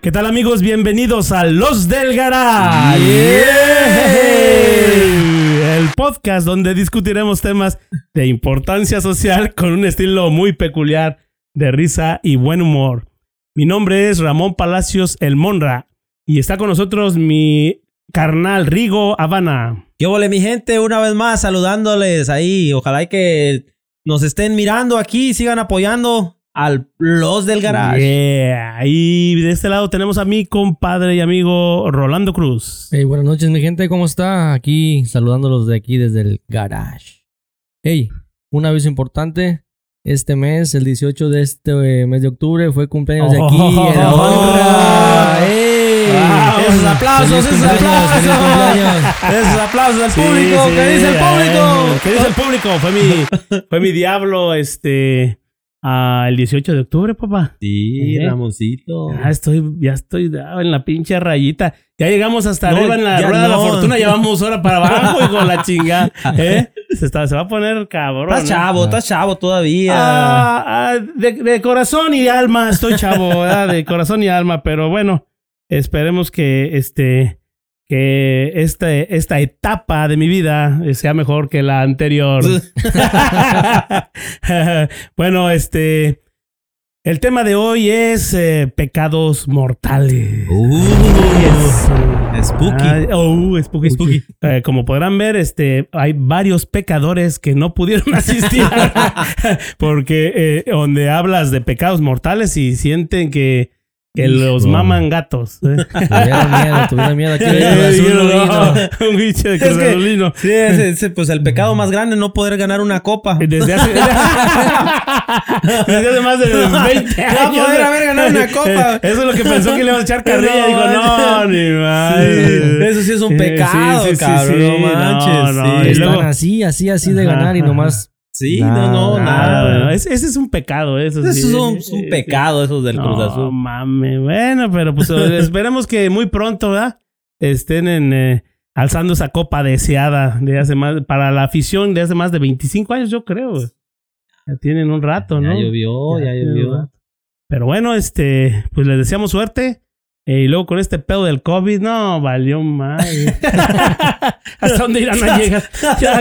¿Qué tal amigos? Bienvenidos a Los del Garage. El podcast donde discutiremos temas de importancia social con un estilo muy peculiar de risa y buen humor. Mi nombre es Ramón Palacios El Monra y está con nosotros mi carnal Rigo Habana. ¿Qué vole mi gente? Una vez más saludándoles ahí. Ojalá que nos estén mirando aquí, sigan apoyando al Los del Garage. Yeah. Y de este lado tenemos a mi compadre y amigo Rolando Cruz. Hey, buenas noches, mi gente, ¿cómo está? Aquí saludándolos de aquí desde el garage. Hey, un aviso importante. Este mes, el 18 de este eh, mes de octubre, fue cumpleaños de aquí. Oh. en la. Wow. Esos aplausos, esos aplausos. Esos aplausos del Sí, público. sí, ¿Qué dice el eh, público? ¿Qué dice el público? Fue mi, fue mi diablo, este, ah, el 18 de octubre, papá. Sí, Eh. Ramoncito. Ya estoy, ya estoy ah, en la pinche rayita. Ya llegamos hasta No, arriba en la rueda de la no. fortuna, ya vamos ahora para abajo y con la chingada. ¿Eh? Se, está- se va a poner cabrón. Estás ¿eh? chavo, estás chavo todavía. Ah, ah, de, de corazón y alma estoy chavo, ¿verdad? De corazón y alma, pero bueno, esperemos que este que este, esta etapa de mi vida sea mejor que la anterior. bueno, este el tema de hoy es eh, pecados mortales. Uh, spooky. Oh, spooky, spooky. Eh, como podrán ver, este, hay varios pecadores que no pudieron asistir porque eh, donde hablas de pecados mortales y sienten que, que los maman gatos. ¿eh? Tuvieron miedo, tuvieron miedo. Aquí Eh, viene Cruz Azul, dijeron, no "No, vino". un bicho de Es que- Cruz Azulino. Sí, ese, ese, pues el pecado más grande no poder ganar una copa. Desde hace, desde hace más de 20 años. No poder haber ganado una copa. Eso es lo que pensó que le iba a echar carrilla. No, Dijo, no, ni madre. Eso sí es un pecado, sí, sí, sí, cabrón. sí, no manches. no, no, sí. y Están luego- así, así, así de Ajá, ganar y ajá. nomás. Sí, no, no, Nada, nada. Ese, ese es un pecado, eso Eso sí. es un, Sí, un pecado, esos del Cruz No, Azul. mames. Bueno, pero pues esperemos que muy pronto, ¿verdad? Estén en, eh, alzando esa copa deseada de hace más, para la afición de hace más de 25 años, yo creo. Ya tienen un rato, ¿no? Ya llovió, ya un llovió. Pero bueno, este, pues les deseamos suerte. Eh, y luego con este pedo del COVID, no, valió mal. ¿Hasta dónde irán a llegar? Ya,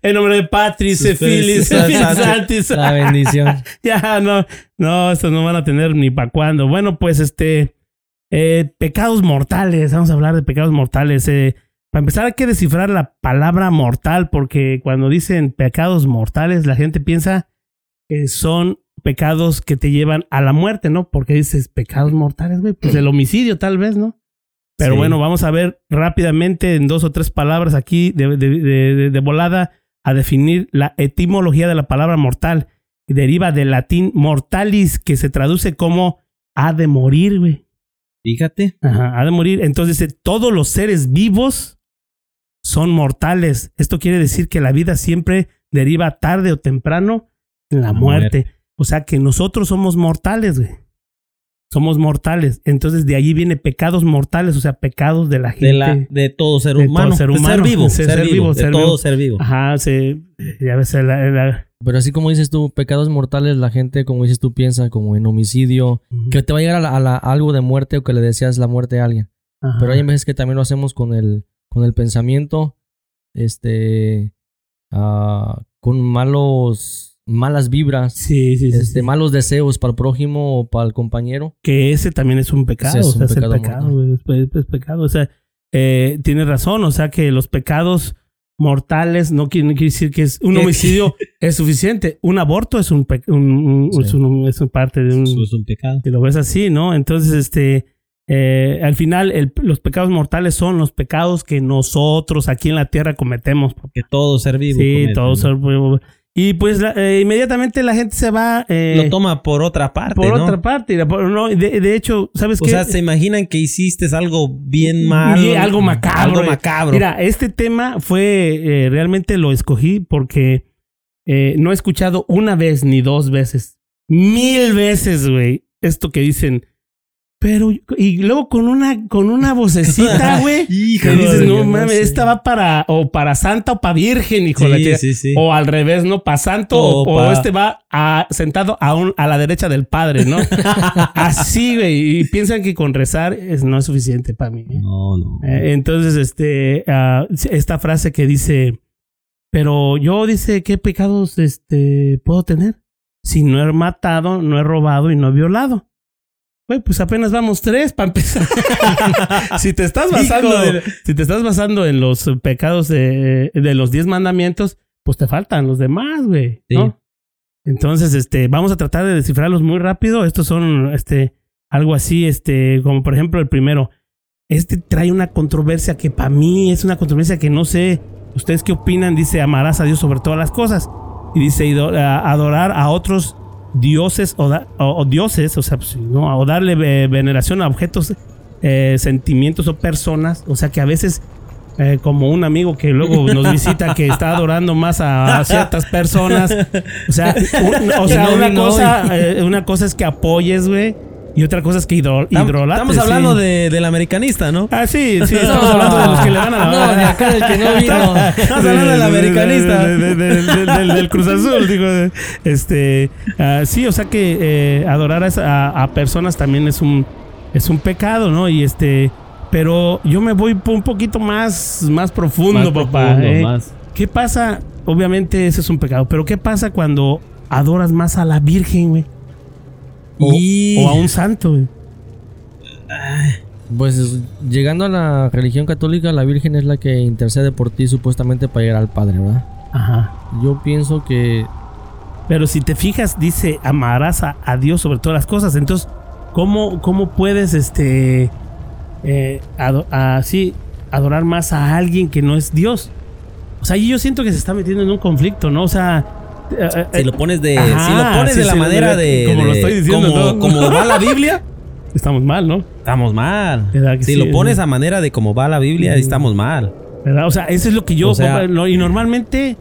en nombre de Patri, Cefilis, Santis. La bendición. Ya, no, no, estos no van a tener ni para cuándo. Bueno, pues este, eh, pecados mortales, vamos a hablar de pecados mortales. Eh, para empezar hay que descifrar la palabra mortal, porque cuando dicen pecados mortales, la gente piensa son pecados que te llevan a la muerte, ¿no? Porque dices pecados mortales, güey, pues el homicidio tal vez, ¿no? Pero Sí. bueno, vamos a ver rápidamente en dos o tres palabras aquí de, de- de- de- de volada a definir la etimología de la palabra mortal. Deriva del latín mortalis, que se traduce como ha de morir, güey. Fíjate. Ajá, ha de morir. Entonces, todos los seres vivos son mortales. Esto quiere decir que la vida siempre deriva tarde o temprano la La muerte. O sea que nosotros somos mortales, güey. Somos mortales. Entonces, de allí viene pecados mortales, o sea, pecados de la gente. De, la, de todo ser De todo humano. ser De humano. vivo. Ser- Ser, ser vivo. vivo, De ser todo vivo. ser vivo. Ajá, se, ya ves, la- la- Pero así como dices tú, pecados mortales, la gente, como dices tú, piensa como en homicidio, que te va a llegar a, la- a la- algo de muerte o que le deseas la muerte a alguien. Ajá. Pero hay veces que también lo hacemos con el, con el pensamiento, este, ah, con malos, malas vibras, Sí, sí, este, sí. malos deseos para el prójimo o para el compañero. que ese también es un pecado, es o sea, un es el pecado pecado, mortal. güey, es, es pecado, o sea, eh, tienes razón, o sea que los pecados mortales no quiere, no quiere decir que es un Eh. homicidio es suficiente, un aborto es un, pe- un- un- un- es parte de un, es un pecado. si lo ves así, ¿no? Entonces, este, eh, al final el- los pecados mortales son los pecados que nosotros aquí en la tierra cometemos, Que todo ser vivo. sí, comete, todos ¿no? son- y pues la- eh, inmediatamente la gente se va eh, Lo toma por otra parte. por ¿no? otra parte, no, de, de hecho, ¿sabes O qué? sea, se imaginan que hiciste algo bien malo. Y algo macabro. Algo macabro. Mira, este tema fue, eh, realmente lo escogí porque no he escuchado una vez ni dos veces, mil veces, güey, esto que dicen Pero, y luego con una, con una vocecita, güey. que Híjole, dices, no mames, esta va para, o para santa o para virgen, hijo de la Sí, chica". sí, sí. O al revés, ¿no? Para santo, o, O o pa- este va a- sentado a, un- a la derecha del padre, ¿no? Así, güey. Y piensan que con rezar es, no es suficiente para mí. ¿eh? No, no. Eh, entonces, este, ah, esta frase que dice, pero yo dice, ¿qué pecados este, puedo tener? Si no he matado, no he robado y no he violado. Güey, pues apenas vamos tres para empezar. si te estás basando, de- si te estás basando en los pecados de, de los diez mandamientos, pues te faltan los demás, güey. ¿no? Sí. Entonces, este, vamos a tratar de descifrarlos muy rápido. Estos son, este, algo así, este, como por ejemplo el primero. Este trae una controversia que para mí es una controversia que no sé. ¿Ustedes qué opinan? Dice, amarás a Dios sobre todas las cosas. Y dice, adorar a otros dioses o, da- o- o dioses, o sea, pues, ¿no? o darle ve- veneración a objetos, eh, sentimientos o personas. O sea, que a veces, eh, como un amigo que luego nos visita que está adorando más a, a ciertas personas. O sea, un- o sea no una, cosa, eh, una cosa es que apoyes, güey. Y otra cosa es que hidro, Estamos hablando sí. de, del americanista, ¿no? Ah, sí, sí, estamos hablando de los que le van a la No, de acá del que no vino. Estamos hablando del americanista. De- de- de- de- del, del Cruz Azul, digo. Este, ah, sí, o sea que eh, adorar a, esa- a- a personas también es un, es un pecado, ¿no? Y este, pero yo me voy un poquito más, más profundo, Más papá. profundo, ¿eh? más. ¿Qué pasa? Obviamente ese es un pecado, pero ¿qué pasa cuando adoras más a la Virgen, güey? O, Y- o a un santo, güey. Pues llegando a la religión católica, la Virgen es la que intercede por ti supuestamente para llegar al Padre, ¿verdad? Ajá. Yo pienso que Pero si te fijas, dice, amarás a, a Dios sobre todas las cosas. Entonces, ¿cómo, cómo puedes, este, eh, ado- así, adorar más a alguien que no es Dios? O sea, yo siento que se está metiendo en un conflicto, ¿no? O sea... eh, eh, Si lo pones de, Ajá, si lo pones sí, de la sí, manera de, como lo estoy diciendo, como, ¿no? como va la Biblia, estamos mal, ¿no? estamos mal. ¿Verdad que Si sí? lo pones a manera de como va la Biblia, Ujú. estamos mal. ¿Verdad? O sea, eso es lo que yo... O sea- lo- y normalmente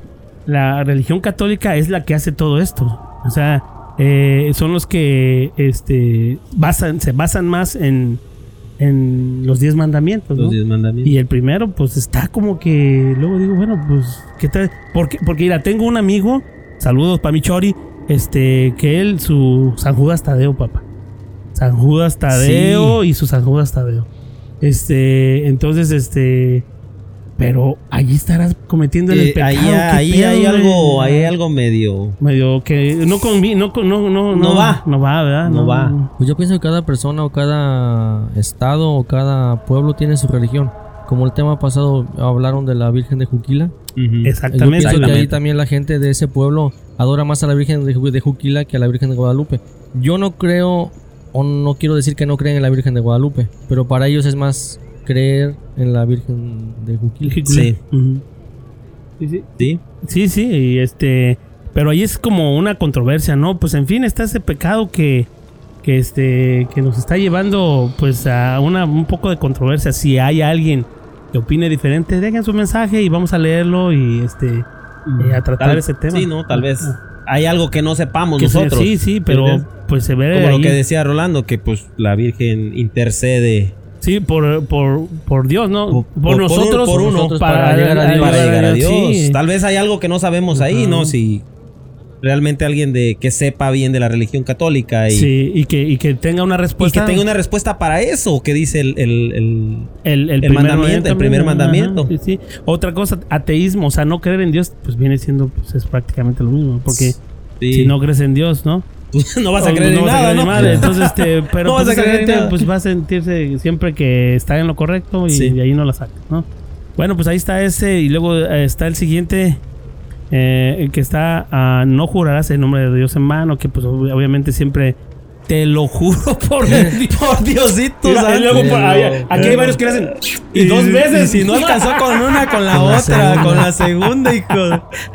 la religión católica es la que hace todo esto. O sea, eh, son los que este, basan, se basan más en, en los diez mandamientos. ¿no? Los diez mandamientos. Y el primero, pues está como que. Luego digo, bueno, pues, ¿qué tal? Porque, porque mira, tengo un amigo, saludos para mi Chori, este, que él, su San Judas Tadeo, papá. San Judas Tadeo y su San Judas Tadeo. Este, entonces, este. Pero allí estarás cometiendo el Eh, pecado. ahí ¿qué ahí pedo, hay algo, ahí hay algo medio. Medio que no convi no, con- no, no, No va. No va, ¿verdad? No va. Pues yo pienso que cada persona o cada estado o cada pueblo tiene su religión. Como el tema pasado hablaron de la Virgen de Juquila. Yo Exactamente. pienso que ahí también la gente de ese pueblo adora más a la Virgen de, Ju- de Juquila que a la Virgen de Guadalupe. Yo no creo, o no quiero decir que no creen en la Virgen de Guadalupe, pero para ellos es más creer en la Virgen de Juquila. Sí. Sí, sí. Sí. Sí, sí, y este, pero ahí es como una controversia, ¿no? Pues en fin, está ese pecado que, que este, que nos está llevando, pues a una, un poco de controversia. Si hay alguien que opine diferente, dejen su mensaje y vamos a leerlo y este, eh, a tratar Tal- ese tema. Sí, no, tal vez hay algo que no sepamos Que nosotros. sí, sí, pero ¿Entiendes? pues se ve Como lo que decía Rolando, que pues la Virgen intercede Sí, por, por, por Dios, ¿no? Por, nosotros, por uno, nosotros para llegar a Dios. para llegar a Dios. sí. Tal vez hay algo que no sabemos ahí. ¿no? Si realmente alguien de que sepa bien de la religión católica y, Sí, y que, y que tenga una y que respuesta. tenga una respuesta para eso, que dice el, el- el- el, el, el primer mandamiento, el primer ajá, mandamiento. sí, sí. Otra cosa, ateísmo, o sea, no creer en Dios, pues viene siendo pues, es prácticamente lo mismo. Porque sí. si no crees en Dios, ¿no? Pues, no vas a creer no en vas a nada, ¿no? madre. Entonces, este, pero No vas pues a esa creer en gente nada. pues va a sentirse siempre que está en lo correcto y Sí. de ahí no la saca, ¿no? Bueno, pues ahí está ese y luego eh, está el siguiente eh, el que está ah, no jurarás el nombre de Dios en mano, que pues ob- obviamente siempre te lo juro por Por Diosito, Mira, santo. y luego por- hay- aquí hay varios que le hacen y dos veces Y si no alcanzó con una, con la Con otra, con la segunda, hijo.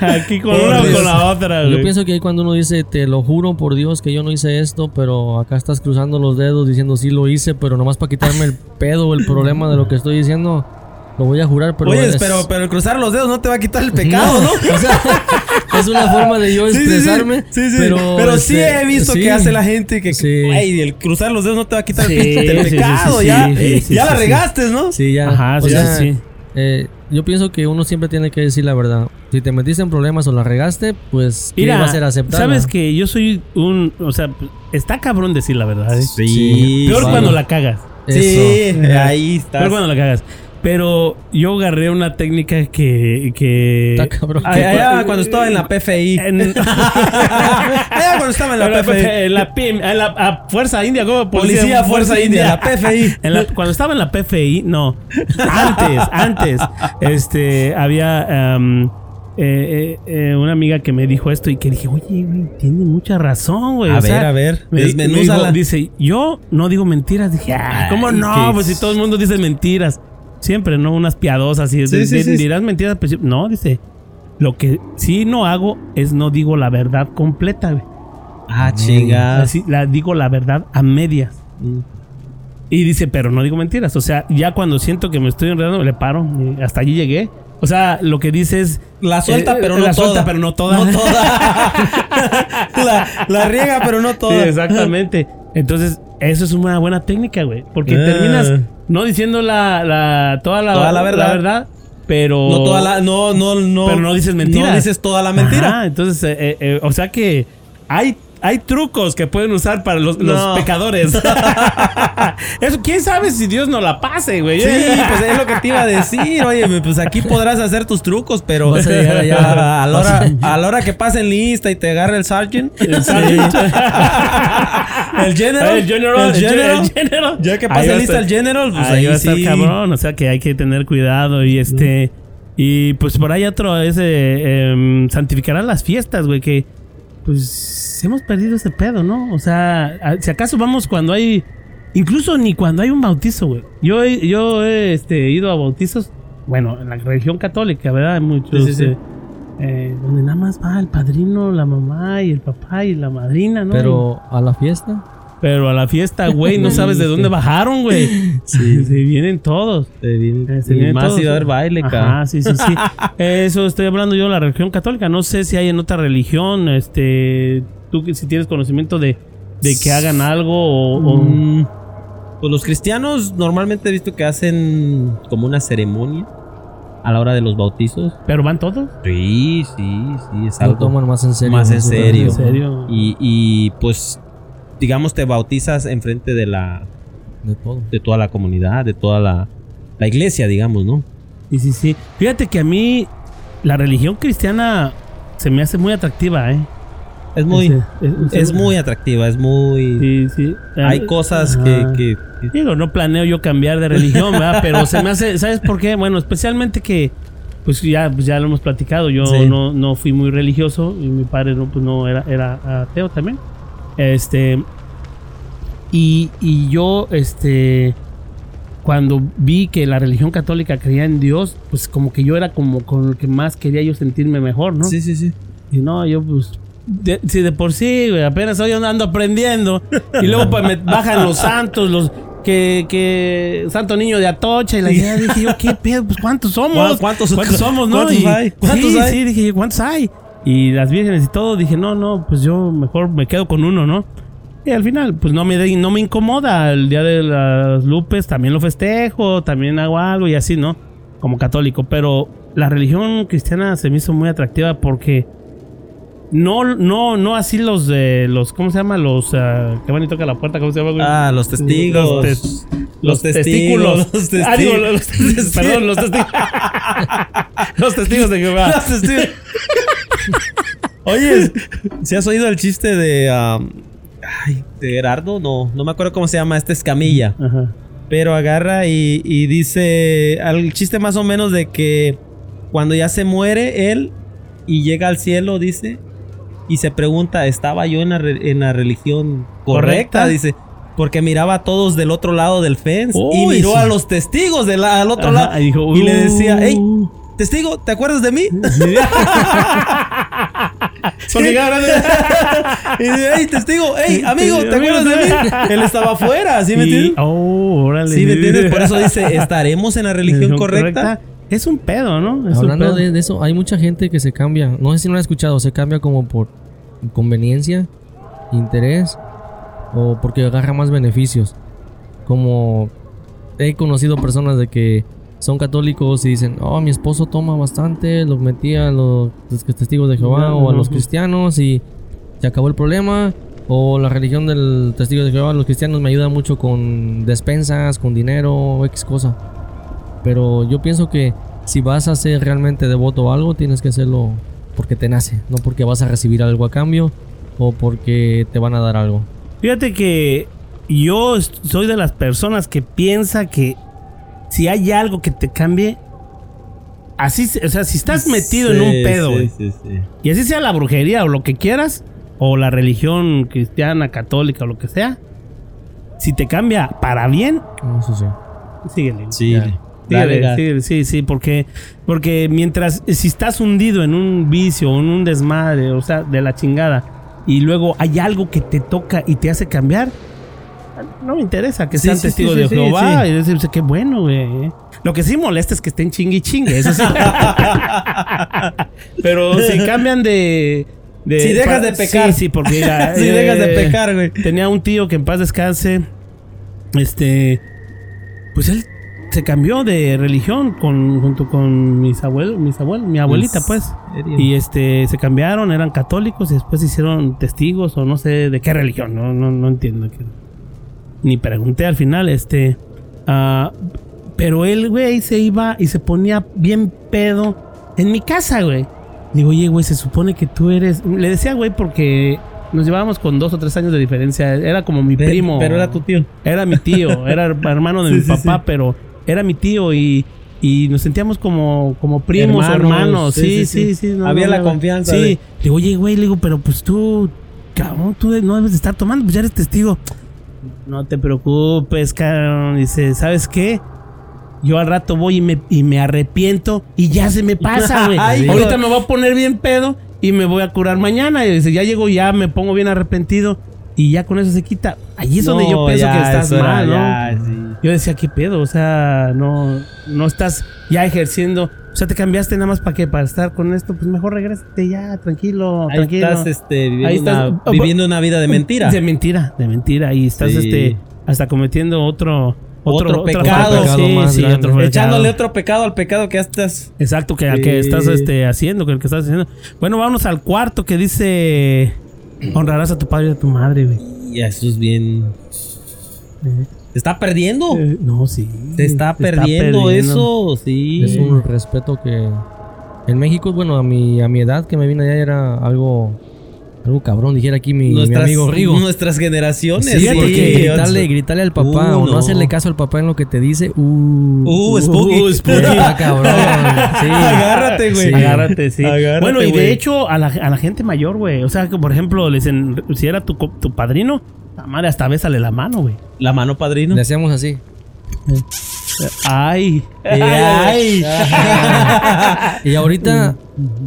aquí con Por una o Dios. con la otra. Yo güey. pienso que ahí cuando uno dice, te lo juro por Dios que yo no hice esto, pero acá estás cruzando los dedos diciendo sí lo hice, pero nomás para quitarme el pedo o el problema de lo que estoy diciendo, Lo voy a jurar, pero. Oye, es- pero, pero el cruzar los dedos no te va a quitar el pecado, ¿no? o sea, es una forma de yo Sí, sí, sí. expresarme. Sí, sí. Pero, Pero, sí este, he visto sí. que hace la gente que, Sí. güey, el cruzar los dedos no te va a quitar Sí, el, pecado. sí, ya sí, sí, ya sí, la sí. regaste, ¿no? Sí, ya. Ajá, o sí, sea, sí, sí. eh, yo pienso que uno siempre tiene que decir la verdad. Si te metiste en problemas o la regaste, pues ¿qué Mira, va a ser aceptar? sabes que yo soy un, o sea, está cabrón decir la verdad. ¿eh? Sí, Peor vale. cuando la cagas. Sí, ahí está. Peor cuando la cagas. Pero yo agarré una técnica que, que Está cabrón. Allá cuando estaba en la PFI. en, Allá cuando estaba en la PFI. en la PIM, en la a Fuerza India, ¿cómo? Policía Fuerza India, la PFI. En la- cuando estaba en la PFI, no. Antes, antes, este, había eh, eh, eh, una amiga que me dijo esto y que dije, oye, güey, tiene mucha razón, güey. A O sea, ver, a ver, me, me dijo- dice, yo no digo mentiras. Dije, ah, ¿cómo no? Pues si todo el mundo dice mentiras. Siempre, ¿no? Unas piadosas y Sí, de- sí, de- sí. dirás mentiras. Pues, no, dice, lo que sí no hago es no digo la verdad completa, güey. Ah, chingas. Así, la, digo la verdad a medias. Mm. Y dice, pero no digo mentiras. O sea, ya cuando siento que me estoy enredando, le paro. Y hasta allí llegué. O sea, lo que dice es. La suelta, eh, pero la no suelta, toda. pero no toda. No toda. la, la riega, pero no Sí, toda. exactamente. Entonces, eso es una buena técnica, güey. Porque Ah. terminas no diciendo la, la- toda, la, Toda la verdad. pero. No toda la, no, no, no. Pero no dices mentiras. No dices toda la mentira. Ajá, entonces, eh, eh, eh, o sea que hay, hay trucos que pueden usar para los, pecadores. Eso, ¿Quién sabe si Dios no la pase, güey? Sí, pues es lo que te iba a decir. Oye, pues aquí podrás hacer tus trucos, pero Vas a llegar allá. a, a la hora, a- a la hora que pasen lista y te agarre el sergeant, El sergeant. el general, El general, el general, el general. ya que pase lista el general, pues ahí ahí, va a estar sí. cabrón, o sea que hay que tener cuidado y este y pues por ahí otro es eh, em, santificarán las fiestas, güey, que pues hemos perdido ese pedo, ¿no? O sea, a- si acaso vamos cuando hay incluso ni cuando hay un bautizo, güey. Yo he, yo he este, ido a bautizos, bueno, en la religión católica, ¿verdad? Muchos Sí, sí, sí. eh, eh, donde nada más va el padrino, la mamá y el papá y la madrina, ¿no? Pero a la fiesta. Pero a la fiesta, güey, no sabes de dónde bajaron, güey. Sí. Se vienen todos. Eh, se Y vienen más todos. si va a haber baile, cabrón. sí, sí, sí. Eso estoy hablando yo de la religión católica. No sé si hay en otra religión, este, tú que si tienes conocimiento de, de que hagan algo o... o- Mm, Pues los cristianos normalmente he visto que hacen como una ceremonia a la hora de los bautizos. ¿Pero van todos? Sí, sí, sí, es Lo algo toman más en serio. más en su serio. ¿En religión. serio? Y, y, pues, digamos, te bautizas enfrente de la De todo. de toda la comunidad, de toda la, la iglesia, digamos, ¿no? Sí, sí, sí. Fíjate que a mí la religión cristiana se me hace muy atractiva, ¿eh? Es muy, Es, es- es muy atractiva, es muy... Sí, sí. Hay cosas que, Ajá. que- que- Digo, no planeo yo cambiar de religión, ¿verdad? Pero se me hace, ¿sabes por qué? Bueno, especialmente que, pues ya, pues ya lo hemos platicado, yo Sí. no, no fui muy religioso y mi padre no, pues no era, era ateo también. Este, y, y yo, este, cuando vi que la religión católica creía en Dios, pues como que yo era como con el que más quería yo sentirme mejor, ¿no? Sí, sí, sí. Y no, yo pues. De, si de por sí, güey, apenas hoy ando aprendiendo. Y luego pues me bajan los santos, los. Que, que Santo Niño de Atocha y la idea dije yo, ¿qué pedo? Pues ¿cuántos somos? ¿Cuántos- somos, no? cuántos Y- hay? ¿Cuántos sí, hay? sí, dije yo, ¿cuántos hay? Y las vírgenes y todo, dije, no, no, pues yo mejor me quedo con uno, ¿no? Y al final, pues no me, de- no me incomoda. El día de las Lupes también lo festejo, también hago algo y así, ¿no? Como católico. Pero la religión cristiana se me hizo muy atractiva porque no, no, no así los de los, ¿cómo se llama? Los ah, que van y tocan la puerta, ¿cómo se llama? güey? Ah, los testigos. Los, tes- Los los testigos, testículos. los Ah, digo, testigos. los testigos. Perdón, los testigos. los testigos de Jehová. Los testigos. Oye, ¿si has oído el chiste de... um, ay, de Gerardo? No, no me acuerdo cómo se llama. Este es Camilla. Ajá. Pero agarra y, y dice el chiste más o menos de que cuando ya se muere él y llega al cielo, dice, y se pregunta, ¿estaba yo en la, re- en la religión correcta? Correcta. Dice, porque miraba a todos del otro lado del fence y miró sí. a los testigos del al otro Ajá, lado y dijo, y le decía, hey, "Uh". testigo, ¿te acuerdas de mí? Vez- Y dice, hey, testigo, hey, amigo, ¿te acuerdas de mí? Él estaba afuera, ¿sí me Sí, entiendes? Oh, órale. Sí, ¿me entiendes? Por eso dice, ¿estaremos en la religión correcta? Es un pedo, ¿no? Es Hablando pedo. de, de eso, hay mucha gente que se cambia. No sé si no lo has escuchado, se cambia como por conveniencia, interés o porque agarra más beneficios. Como he conocido personas de que son católicos y dicen, oh, mi esposo toma bastante, lo metía a los testigos de Jehová o a los cristianos y se acabó el problema. O la religión del testigo de Jehová, los cristianos me ayudan mucho con despensas, con dinero, X cosa. Pero yo pienso que si vas a ser realmente devoto o algo, tienes que hacerlo porque te nace, no porque vas a recibir algo a cambio o porque te van a dar algo. Fíjate que yo soy de las personas que piensa que si hay algo que te cambie, así, o sea, si estás metido en un Sí, pedo, sí, sí, sí. y así sea la brujería o lo que quieras, o la religión cristiana, católica o lo que sea, si te cambia para bien, Eso sí. síguele. Sí, Dale, síguele, sí, sí, porque, porque mientras, si estás hundido en un vicio, en un desmadre, o sea, de la chingada, y luego hay algo que te toca y te hace cambiar, no me interesa que Sí, sean sí, testigos sí, de sí, Jehová. sí. Y decir, qué bueno, güey. Lo que sí molesta es que estén chingue y chingue, eso sí. Pero si cambian de. de- Si dejas de pecar. Sí, sí, porque Si eh, dejas de pecar, güey. Tenía un tío que en paz descanse. Este. Pues él se cambió de religión con, junto con mis abuelos, mis abuelos, mi abuelita, pues. serio? Y este, se cambiaron, eran católicos y después se hicieron testigos o no sé de qué religión, no, no, no entiendo. qué- Ni pregunté al final, este. ah, pero él, güey, se iba y se ponía bien pedo en mi casa, güey. Digo, oye, güey, se supone que tú eres. Le decía, güey, porque nos llevábamos con dos o tres años de diferencia. Era como mi primo. Pero era tu tío. Era mi tío, era hermano de Sí, mi sí, papá, sí. pero era mi tío y, y nos sentíamos como, como primos Hermanos, hermanos. sí, Sí, sí, sí, sí. sí. no, Había no, la no, confianza Sí. de- Le digo, oye, güey, le digo, pero pues tú, cabrón, tú no debes de estar tomando, pues ya eres testigo. No te preocupes, cabrón. Dice, ¿sabes qué? Yo al rato voy y me, y me arrepiento y ya se me pasa, güey. Ahorita me voy a poner bien pedo y me voy a curar mañana. Y dice, ya llego, ya me pongo bien arrepentido y ya con eso se quita. Ahí es donde yo pienso que estás era, mal, ¿no? ya, sí. Yo decía, ¿qué pedo? O sea, no, no estás ya ejerciendo. O sea, te cambiaste nada más para qué, para estar con esto. Pues mejor regrésate ya, tranquilo, Ahí tranquilo. estás este, viviendo, Ahí estás- Una, viviendo una vida de mentira. De mentira, de mentira. Y estás Sí. este, hasta cometiendo otro, Otro pecado. Pecado Sí, sí, otro. Echándole otro pecado al pecado que estás. Exacto, que, Sí. que estás este, haciendo, que el que estás haciendo. Bueno, vámonos al cuarto que dice: Honrarás a tu padre y a tu madre, güey. Y eso es bien. Se está perdiendo. Eh, no, sí. Se está perdiendo eso, sí. Es un respeto que en México, bueno, a mi, a mi edad que me vine allá era algo, algo cabrón, dijera aquí mi, amigo Rigo. nuestras generaciones. Sí, Fíjate porque que- gritarle, gritarle al papá Uh, o no, no. hacerle caso al papá en lo que te dice, uh, Uh, spooky. Uh, spooky. está cabrón. Sí. Agárrate, güey. Sí. Agárrate, sí. Agárrate, bueno, y de hecho, a la, a la gente mayor, güey. O sea, que por ejemplo, le dicen, si era tu, tu padrino, madre hasta bésale la mano, güey. La mano padrino. Le hacíamos así. Ay. Ay. Y ahorita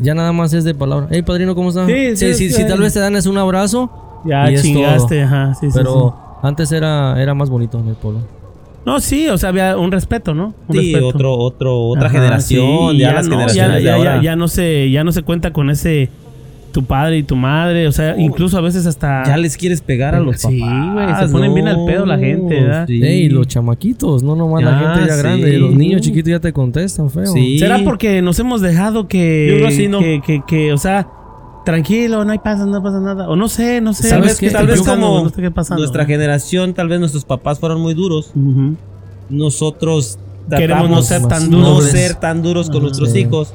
ya nada más es de palabra. Hey, padrino, ¿cómo está? Sí, sí, si, sí. si tal vez te dan es un abrazo, Ya Y es chingaste, todo. ajá. Sí, sí, pero sí. antes era, era más bonito en el pueblo. No, sí, o sea, había un respeto, ¿no? Un Sí, respeto. otro, otro, otra Ajá, generación. sí, ya, las no, generaciones ya, de ya, ahora. ya, ya no se, ya no se cuenta con ese tu padre y tu madre. O sea, incluso a veces hasta. Ya les quieres pegar a los papás. Sí, güey, se ponen bien al pedo la gente, ¿verdad? Sí. Ey, los chamaquitos, no nomás la Ah, gente ya sí. grande. Los niños chiquitos ya te contestan, feo. Sí. ¿Será porque nos hemos dejado que. Yo creo que sí, ¿no? Que, que, que, o sea, tranquilo, no hay pasa, no pasa nada. O no sé, no sé. Tal ¿Sabes vez, qué? tal vez como no sé qué pasando. nuestra generación, tal vez nuestros papás fueron muy duros. Nosotros Queremos no ser tan no duros. ser tan duros con nuestros Sí. hijos.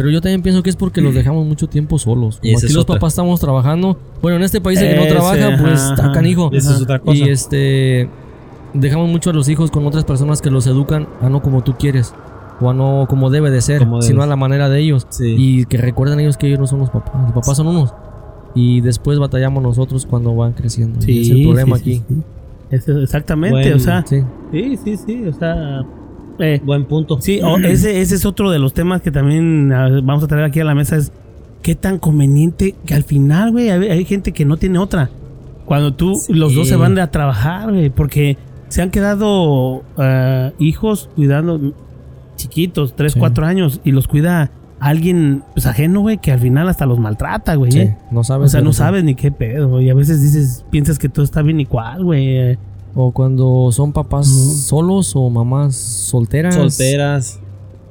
Pero yo también pienso que es porque los dejamos mucho tiempo solos. Como aquí es los otra. papás estamos trabajando. Bueno, en este país el que no Ese, trabaja, pues está canijo. Esa es otra cosa. Y este dejamos mucho a los hijos con otras personas que los educan a no como tú quieres. O a no como debe de ser, sino a la manera de ellos. Sí. Y que recuerden ellos que ellos no son los papás. Los papás son unos. Y después batallamos nosotros cuando van creciendo. Y Sí, es el problema sí, aquí. Eso, exactamente, Bueno, o sea. Sí. Sí, sí, sí, o sea. Eh, Buen punto. Sí, ese, ese es otro de los temas que también vamos a traer aquí a la mesa. Es qué tan conveniente que al final, güey, hay, hay gente que no tiene otra. Cuando tú, Sí. los dos se van a trabajar, güey, porque se han quedado ah, hijos cuidando chiquitos, 3, Sí. 4 años, y los cuida alguien pues, ajeno, güey, que al final hasta los maltrata, güey. Sí, ¿eh? no sabes. O sea, no sabes ni qué pedo, güey. Y a veces dices, piensas que todo está bien igual, güey. O cuando son papás solos o mamás solteras. Solteras.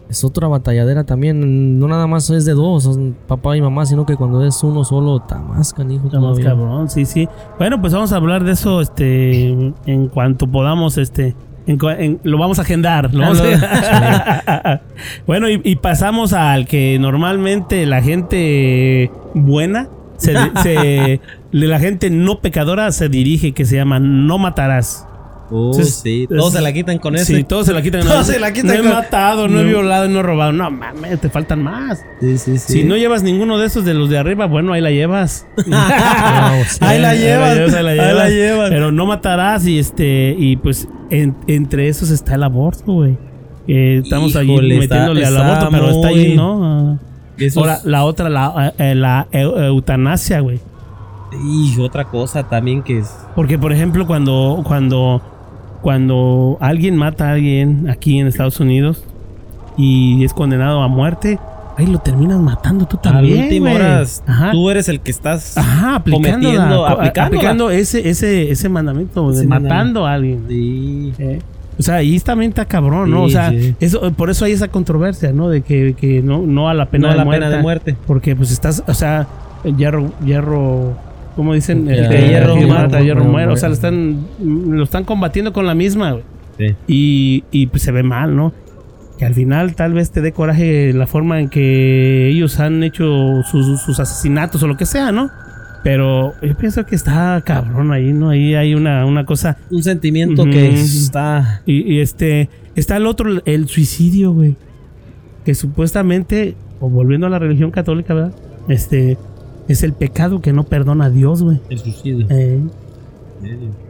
Es otra batalladera también. No nada más es de dos, son papá y mamá, sino que cuando es uno solo, está más canijo. Está más todavía. cabrón, sí, sí. Bueno, pues vamos a hablar de eso, este, en cuanto podamos, este, en cua- en- lo vamos a agendar. lo vamos a- bueno, y, y pasamos al que normalmente la gente buena, se, se- la gente no pecadora se dirige, que se llama no matarás. Uh, Entonces, sí. es- Todos se la quitan con ese. Sí, todos se la quitan. La quitan No he con- matado, no, he violado, no he robado. No mames, te faltan más. Sí, sí, sí. Si no llevas ninguno de esos de los de arriba, bueno, ahí la llevas. No, sí. Ahí la llevas, ahí la ahí la llevas. llevas. Pero no matarás y este y pues en- entre esos está el aborto, güey. Eh, estamos allí Híjole, está- metiéndole al aborto, pero está ahí, ¿no? Ah. Ahora la otra la, eh, la eu- eutanasia, güey. Y otra cosa también que es. Porque por ejemplo, cuando cuando cuando alguien mata a alguien aquí en Estados Unidos y es condenado a muerte, ahí lo terminas matando tú también. Ajá. tú eres el que estás. Ajá, aplicando, aplicando ese, ese, ese mandamiento de matando a alguien. Sí. Eh, O sea, ahí también está cabrón, ¿no? Sí, o sea, sí. eso, por eso hay esa controversia, ¿no? De que, que no, no a la pena, No a de, la muerte, pena de muerte. Porque pues estás, o sea, hierro, hierro, ¿cómo dicen? El que hierro mata, hierro muere. O sea, lo están, lo están combatiendo con la misma, güey. Sí. Y, y pues se ve mal, ¿no? Que al final tal vez te dé coraje la forma en que ellos han hecho sus, sus asesinatos o lo que sea, ¿no? Pero yo pienso que está cabrón ahí, ¿no? Ahí hay una, una cosa. Un sentimiento que está. Y, y este. Está el otro, el suicidio, güey. Que supuestamente, o volviendo a la religión católica, ¿verdad? Este. Es el pecado que no perdona a Dios, güey. El suicidio. Eh,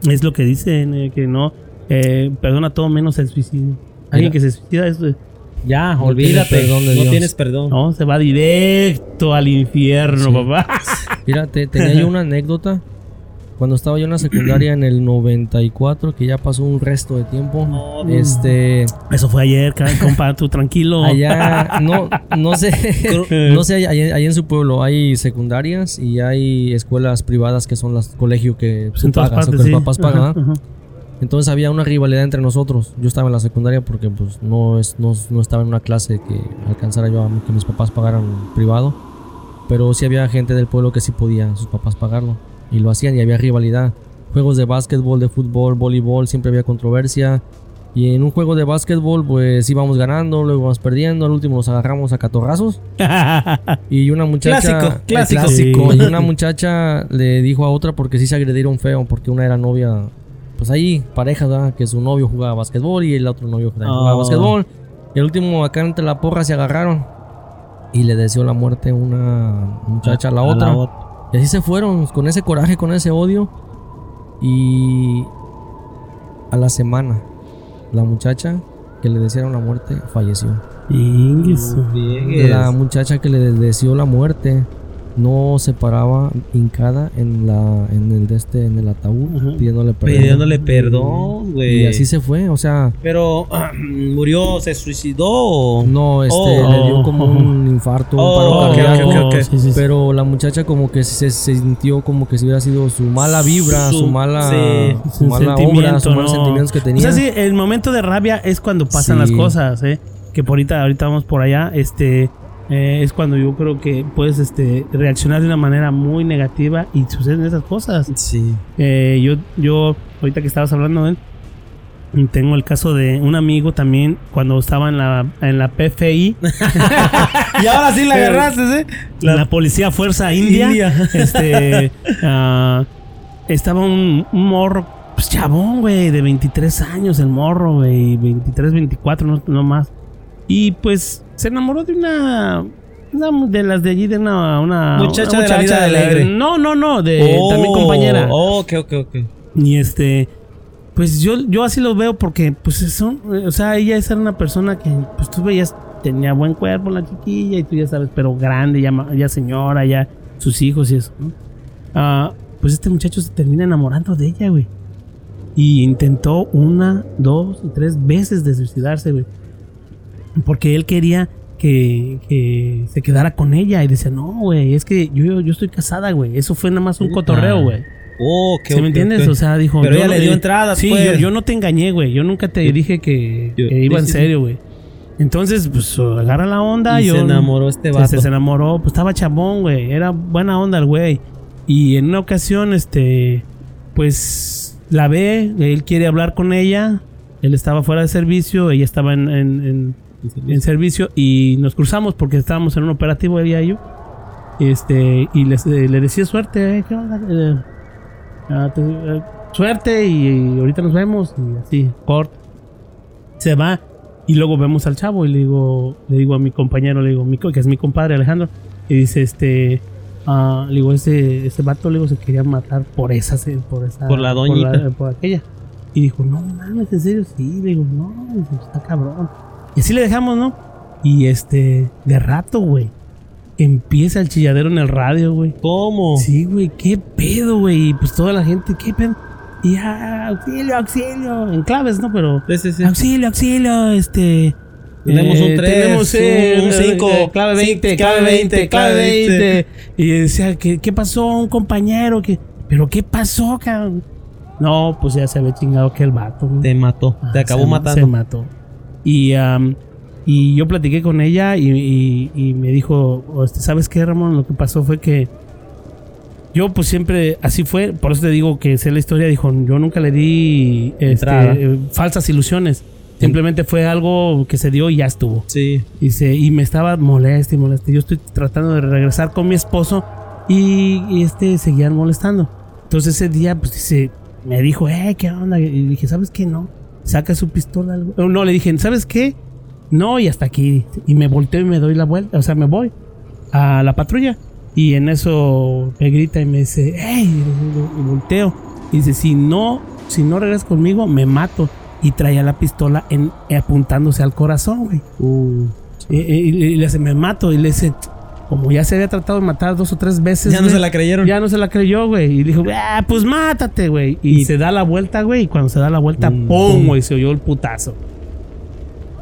es lo que dicen, eh, que no. eh, perdona todo menos el suicidio. Alguien Mira. que se suicida es. Ya, No olvídate. perdón no Dios. tienes perdón. No, se va directo al infierno, Sí. papá. Fíjate, tenía yo una anécdota. Cuando estaba yo en la secundaria en el 94, que ya pasó un resto de tiempo. No, no. Este, Eso fue ayer, compa, tú tranquilo. allá, no, no sé, no sé, allá, allá en su pueblo hay secundarias y hay escuelas privadas que son las colegios que tú en todas pagas o partes, que sí. los papás pagan. Ajá, ¿verdad? ajá. Entonces había una rivalidad entre nosotros. Yo estaba en la secundaria porque pues no, es, no, no estaba en una clase que alcanzara yo a que mis papás pagaran privado. Pero sí había gente del pueblo que sí podía sus papás pagarlo. Y lo hacían y había rivalidad. Juegos de básquetbol, de fútbol, voleibol, siempre había controversia. Y en un juego de básquetbol pues íbamos ganando, luego íbamos perdiendo. Al último nos agarramos a catorrazos. Y una muchacha. Clásico, el clásico. clásico. Sí. Y una muchacha le dijo a otra porque sí se agredieron feo, porque una era novia. Pues ahí, pareja, ¿verdad? Que su novio jugaba básquetbol y el otro novio jugaba Oh. básquetbol. Y el último, acá entre la porra, se agarraron. Y le deseó la muerte una muchacha a la otra. Y así se fueron, con ese coraje, con ese odio. Y a la semana, la muchacha que le desearon la muerte falleció. La muchacha que le deseó la muerte no se paraba hincada en la en el de este en el ataúd pidiéndole perdón. Pidiéndole perdón, güey. y así se fue, o sea, Pero, ¿murió? ¿Se suicidó? o- no este Oh. le dio como un infarto, un Oh, paro ok, cardíaco. ok, ok, ok. Sí, sí, sí. Pero la muchacha como que se, se sintió como que si hubiera sido su mala vibra, su, Su- mala, sí, su mala obra, sus malos sentimientos que tenía. O sea, sí, el momento de rabia es cuando pasan Sí. las cosas, ¿eh? Que por ahorita, ahorita vamos por allá, este, eh, es cuando yo creo que puedes, este, reaccionar de una manera muy negativa y suceden esas cosas. Sí. Eh, yo, yo, ahorita que estabas hablando de él, tengo el caso de un amigo también cuando estaba en la, en la PFI, y ahora sí la agarraste, ¿eh? la, Policía Fuerza India, India. este, ah, estaba un, un morro, pues chabón, güey, de 23 años el morro, güey, 23, 24, no, no más. Y pues se enamoró de una, una de las de allí, de una, una Muchacha una de la vida de alegre. No, no, no, de Oh, también compañera. Oh, ok, ok, ok. Y este, pues yo, yo así lo veo porque, pues son, o sea, ella era una persona que, pues tú veías tenía buen cuerpo la chiquilla y tú ya sabes, pero grande, ya, ya señora, ya sus hijos y eso, ¿no? Ah, pues este muchacho se termina enamorando de ella, güey. Y intentó una, dos y tres veces de suicidarse, güey. Porque él quería que, que se quedara con ella. Y decía, no, güey, es que yo, yo estoy casada, güey. Eso fue nada más un cotorreo, güey. Oh, qué ¿Sí me entiendes? O sea, dijo. Pero yo ella no- le dio eh, entrada, Sí, pues. yo, yo no te engañé, güey. Yo nunca te dije que, Yo- que iba en serio, güey. Entonces, pues agarra la onda. Y yo, se enamoró este vato. Se, enamoró, pues estaba chabón, güey. Era buena onda el güey. Y en una ocasión, este, pues la ve, él quiere hablar con ella. Él estaba fuera de servicio, ella estaba en, en- en- en servicio y nos cruzamos porque estábamos en un operativo ella y yo. Este, y les- eh, le decía suerte, eh, ¿qué onda? Eh, ah, te- eh, suerte y, y ahorita nos vemos y así, corto. Se va y luego vemos al chavo y le digo, le digo a mi compañero, le digo, mi que es mi compadre Alejandro, y dice, este, ah, le digo, ese, ese vato, le digo, se quería matar por esa, por esa, Por la doñita. por, aquella. Y dijo, no mames, en serio, sí, le digo, no, está cabrón. Y así le dejamos, ¿no? Y este, de rato, güey, empieza el chilladero en el radio, güey. ¿Cómo? Sí, güey, qué pedo, güey. Y pues toda la gente, qué pedo. Y ah, auxilio, auxilio. En claves, ¿no? Pero. Sí, sí, sí. Auxilio, auxilio, este. Tenemos un tres, tenemos eh, un cinco, eh, clave 20, sí, clave 20, clave 20. 20. Y decía, ¿qué, ¿qué pasó? Un compañero que. ¿Pero qué pasó, cabrón? No, pues ya se había chingado que el vato. Te mató. Te Ah, acabó matando. Se mató. Y, am, y yo platiqué con ella y, y- y me dijo, "O, este, ¿sabes qué, Ramón? Lo que pasó fue que yo pues siempre así fue, por eso te digo que sé la historia, dijo, yo nunca le di este, falsas ilusiones. Simplemente fue algo que se dio y ya estuvo. Sí. Dice, y me estaba molesta y molesta. Yo estoy tratando de regresar con mi esposo y, y, este seguían molestando. Entonces ese día, pues dice, me dijo, eh, ¿qué onda? Y dije, ¿sabes qué? No. Saca su pistola. No, le dije, ¿sabes qué? No, y hasta aquí. Y me volteo y me doy la vuelta. O sea, me voy a la patrulla. Y en eso me grita y me dice, hey, y volteo. Y dice, si no, si no regresas conmigo, me mato. Y traía la pistola en, apuntándose al corazón, güey. Uh. Y, y- y le dice, me mato. Y le dice, como ya se había tratado de matar dos o tres veces. Ya no se la creyeron. Ya no se la creyó, güey. Y dijo, ah, pues mátate, güey. Y, se da la vuelta, güey. Y cuando se da la vuelta, Mm, ¡pum! güey, se oyó el putazo.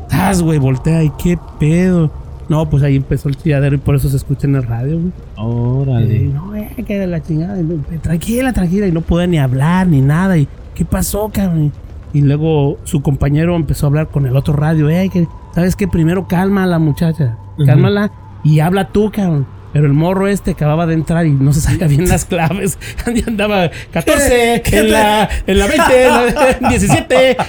¡Tas, güey! Voltea. ¿Y qué pedo? No, pues ahí empezó el chilladero y por eso se escucha en el radio, güey. Y, Órale. no, eh, que de la chingada. No, Tranquila, tranquila. Y no podía ni hablar ni nada. ¿Y qué pasó, cabrón? Y luego su compañero empezó a hablar con el otro radio. Eh, que, ¿sabes qué? Primero calma a la muchacha. Cálmala y habla tú, cabrón. Pero el morro este acababa de entrar y no se sabía bien las claves. Y andaba 14, en la, en la 20, en la 17.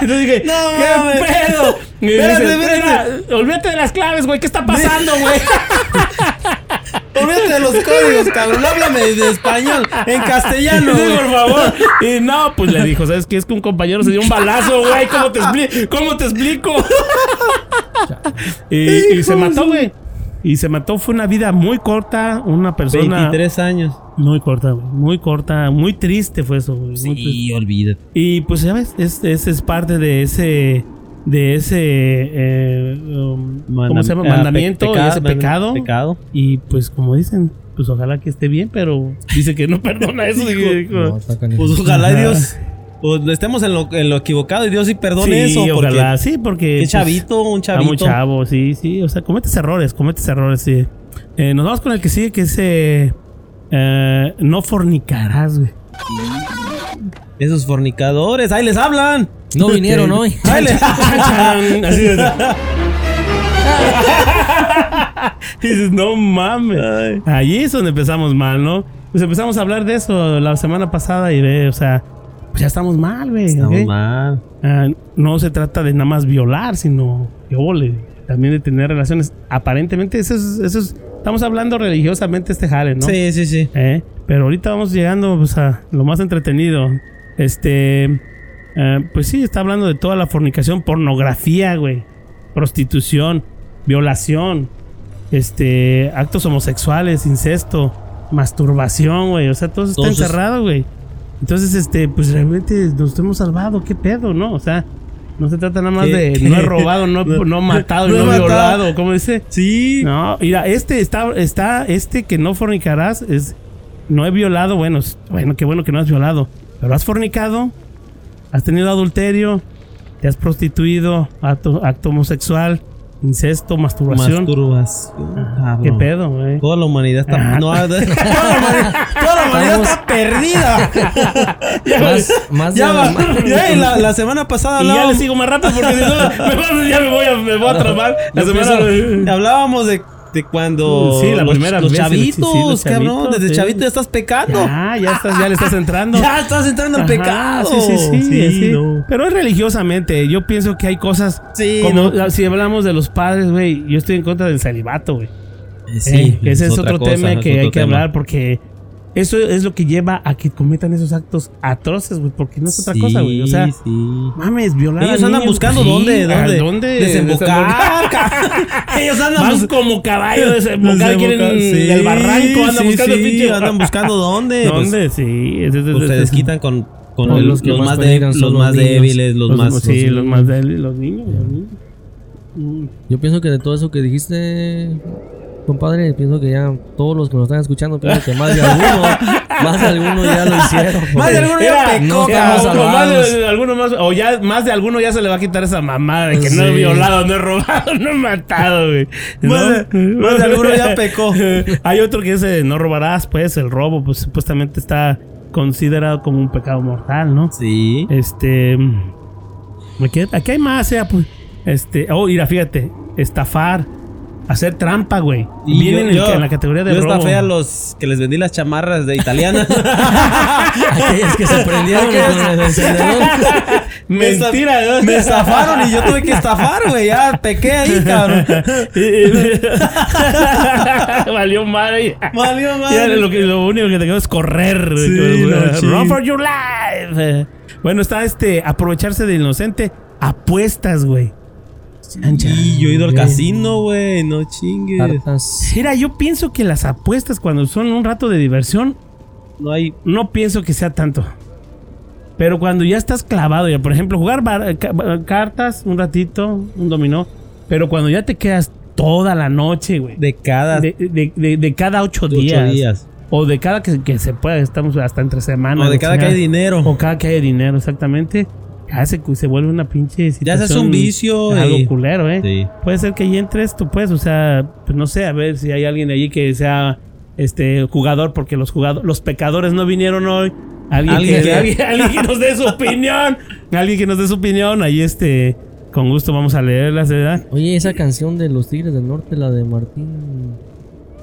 Entonces dije, No, ¿qué mames. pedo? Espérate, espérate. "Mira, olvídate de las claves, güey. ¿Qué está pasando, güey? Olvídate de los códigos, cabrón. Háblame de español. En castellano, Sí, güey. por favor. Y no, pues le dijo, ¿sabes qué? Es que un compañero se dio un balazo, güey. ¿Cómo te explico? ¿Cómo te explico? y, y se mató, güey. Y se mató. Fue una vida muy corta. Una persona 23 años. muy corta, güey. Muy corta. Muy triste fue eso, güey. Sí, olvídate. Y pues, ¿sabes? Es, es, es parte de ese... De ese... eh, um, ¿Cómo se llama? Ah, Mandamiento. pecado, ese pecado. Pecado. Y pues como dicen, pues ojalá que esté bien, pero dice que no perdona eso. No. Pues ojalá Dios pues, estemos en lo, en lo equivocado y Dios sí perdone sí, eso. Porque ojalá, sí, porque... qué pues, chavito, un Está chavito. muy chavo, sí, sí. O sea, cometes errores, cometes errores, sí. Eh, nos vamos con el que sigue, que es... eh, eh, no fornicarás, güey. Esos fornicadores, ahí les hablan. No vinieron hoy. Ahí les Así. Y dices, no mames. Ay. Ahí es donde empezamos mal, ¿no? Pues empezamos a hablar de eso la semana pasada y ve, o sea, pues ya estamos mal, güey. Estamos mal. Ah, no se trata de nada más violar, sino que ole, también de tener relaciones. Aparentemente, eso es, eso es- estamos hablando religiosamente este jale, ¿no? Sí, sí, sí. ¿Eh? Pero ahorita vamos llegando pues, a lo más entretenido. Este, eh, pues sí, está hablando de toda la fornicación, pornografía, güey, prostitución, violación, este, actos homosexuales, incesto, masturbación, güey. O sea, todo eso está encerrado, güey. Entonces, este, pues realmente nos hemos salvado, qué pedo, ¿no? O sea, No se trata nada más ¿Qué- de qué? no he robado, no, no he matado No no, he matado. violado. ¿Cómo dice? Sí. No, mira, este está, está, este que no fornicarás es, no he violado, bueno, bueno, qué bueno que no has violado, pero has fornicado, has tenido adulterio, te has prostituido, acto, acto homosexual, incesto, masturbación. Masturbación. ¿Qué pedo, güey? Toda la humanidad está. Ah. no, toda la humanidad, toda la humanidad está perdida. Más, más ya va. más- Ya, y la, la semana pasada Y ya le sigo más rato porque si no, me ya me voy a, me voy a trabar. La semana- hablábamos de, de cuando Sí, la los, primera los sí, chavitos, sí, los cabrón. chavitos, Desde sí. chavito ya estás pecando. Ya, ya estás, ya le estás entrando. Ya estás entrando al pecado. Sí, sí, sí. no. Pero es religiosamente. Yo pienso que hay cosas. Sí, como no. si hablamos de los padres, güey. Yo estoy en contra del celibato, güey. Sí, Eh, ese es, otro cosa, tema es que otro hay que tema. hablar porque eso es lo que lleva a que cometan esos actos atroces, güey. Porque no es otra Sí, cosa, güey. O sea, sí. mames, violar Ellos a andan niños, buscando sí, dónde, ¿a dónde, dónde desembocar. Ellos andan Van buscando como caballo desembocar, quieren el barranco, andan sí, buscando el sí, pinche andan buscando dónde. ¿Dónde? sí. es- es- Pues, es- pues se es- desquitan con, con Con el- los más de- los más niños. débiles, los, los- más. sí, los más débiles, los niños, los niños. Yo pienso que de todo eso que dijiste, compadre, pienso que ya todos los que nos están escuchando, pienso que más de alguno, más de alguno ya lo hicieron. Más de alguno ya pecó, no o más de, alguno más, o ya más de alguno ya se le va a quitar esa mamada de que no he violado, no he robado, no he matado, güey. ¿No? Más de- más de alguno ya pecó. Hay otro que dice no robarás, pues el robo, pues supuestamente está considerado como un pecado mortal, ¿no? Sí. Este. Aquí, aquí hay más, sea, pues. Este. Oh, mira, fíjate. Estafar. Hacer trampa, güey. Y Vienen yo- en, yo- en la categoría de Yo robo. estafé a los que les vendí las chamarras de italiana. Aquellos que se prendieron con el encendedor. Mentira, ¿no? Me estafaron y yo tuve que estafar, güey. Ya pequé ahí, cabrón. Valió madre. Valió Ya madre. lo, que, lo único que te quedó es correr. güey. Sí, no, Run for your life. Eh, Bueno, está este. Aprovecharse del inocente. Apuestas, güey. Y yo he ido al casino, güey. No chingues. Cartas. Mira, yo pienso que las apuestas cuando son un rato de diversión, No hay. no pienso que sea tanto. Pero cuando ya estás clavado, ya por ejemplo, jugar bar- ca- cartas un ratito, un dominó, pero cuando ya te quedas toda la noche, güey. De cada De, de- de- de cada ocho, ocho días, días. O de cada que, que se pueda, estamos hasta entre semanas. O de cada que hay dinero. O cada que hay dinero, exactamente. Ya se, se vuelve una pinche Ya se hace situación, un vicio Algo y- culero, ¿eh? Sí. Puede ser que ahí entre esto, pues, o sea, pues no sé, a ver si hay alguien allí que sea este jugador, porque los jugadores, los pecadores no vinieron hoy. Alguien, Alguien que, que- alguien, alguien que nos dé su opinión. Alguien que nos dé su opinión. Ahí este, con gusto vamos a leerlas, ¿verdad? Oye, esa canción de los Tigres del Norte, la de Martín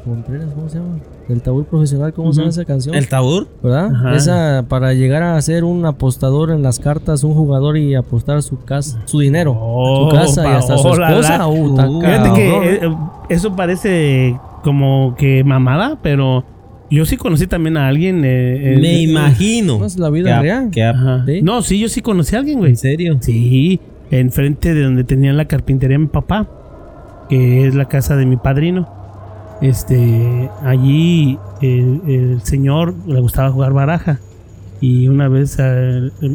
Contreras, ¿cómo se llama? Del tabú profesional, ¿cómo se llama esa canción? El tabur. ¿Verdad? Ajá. Esa para llegar a ser un apostador en las cartas, un jugador y apostar su casa, su dinero, Oh, su casa y hasta su oh, esposa. Uh, Uh, Fíjate que ¿eh? eh, eso parece como que mamada, pero yo sí conocí también a alguien. eh, eh, Me eh, imagino. No, es la vida que real. No, sí, yo sí conocí a alguien, güey. ¿En serio? Sí, enfrente de donde tenían la carpintería mi papá, que es la casa de mi padrino. Este, allí el, el señor le gustaba jugar baraja. Y una vez a,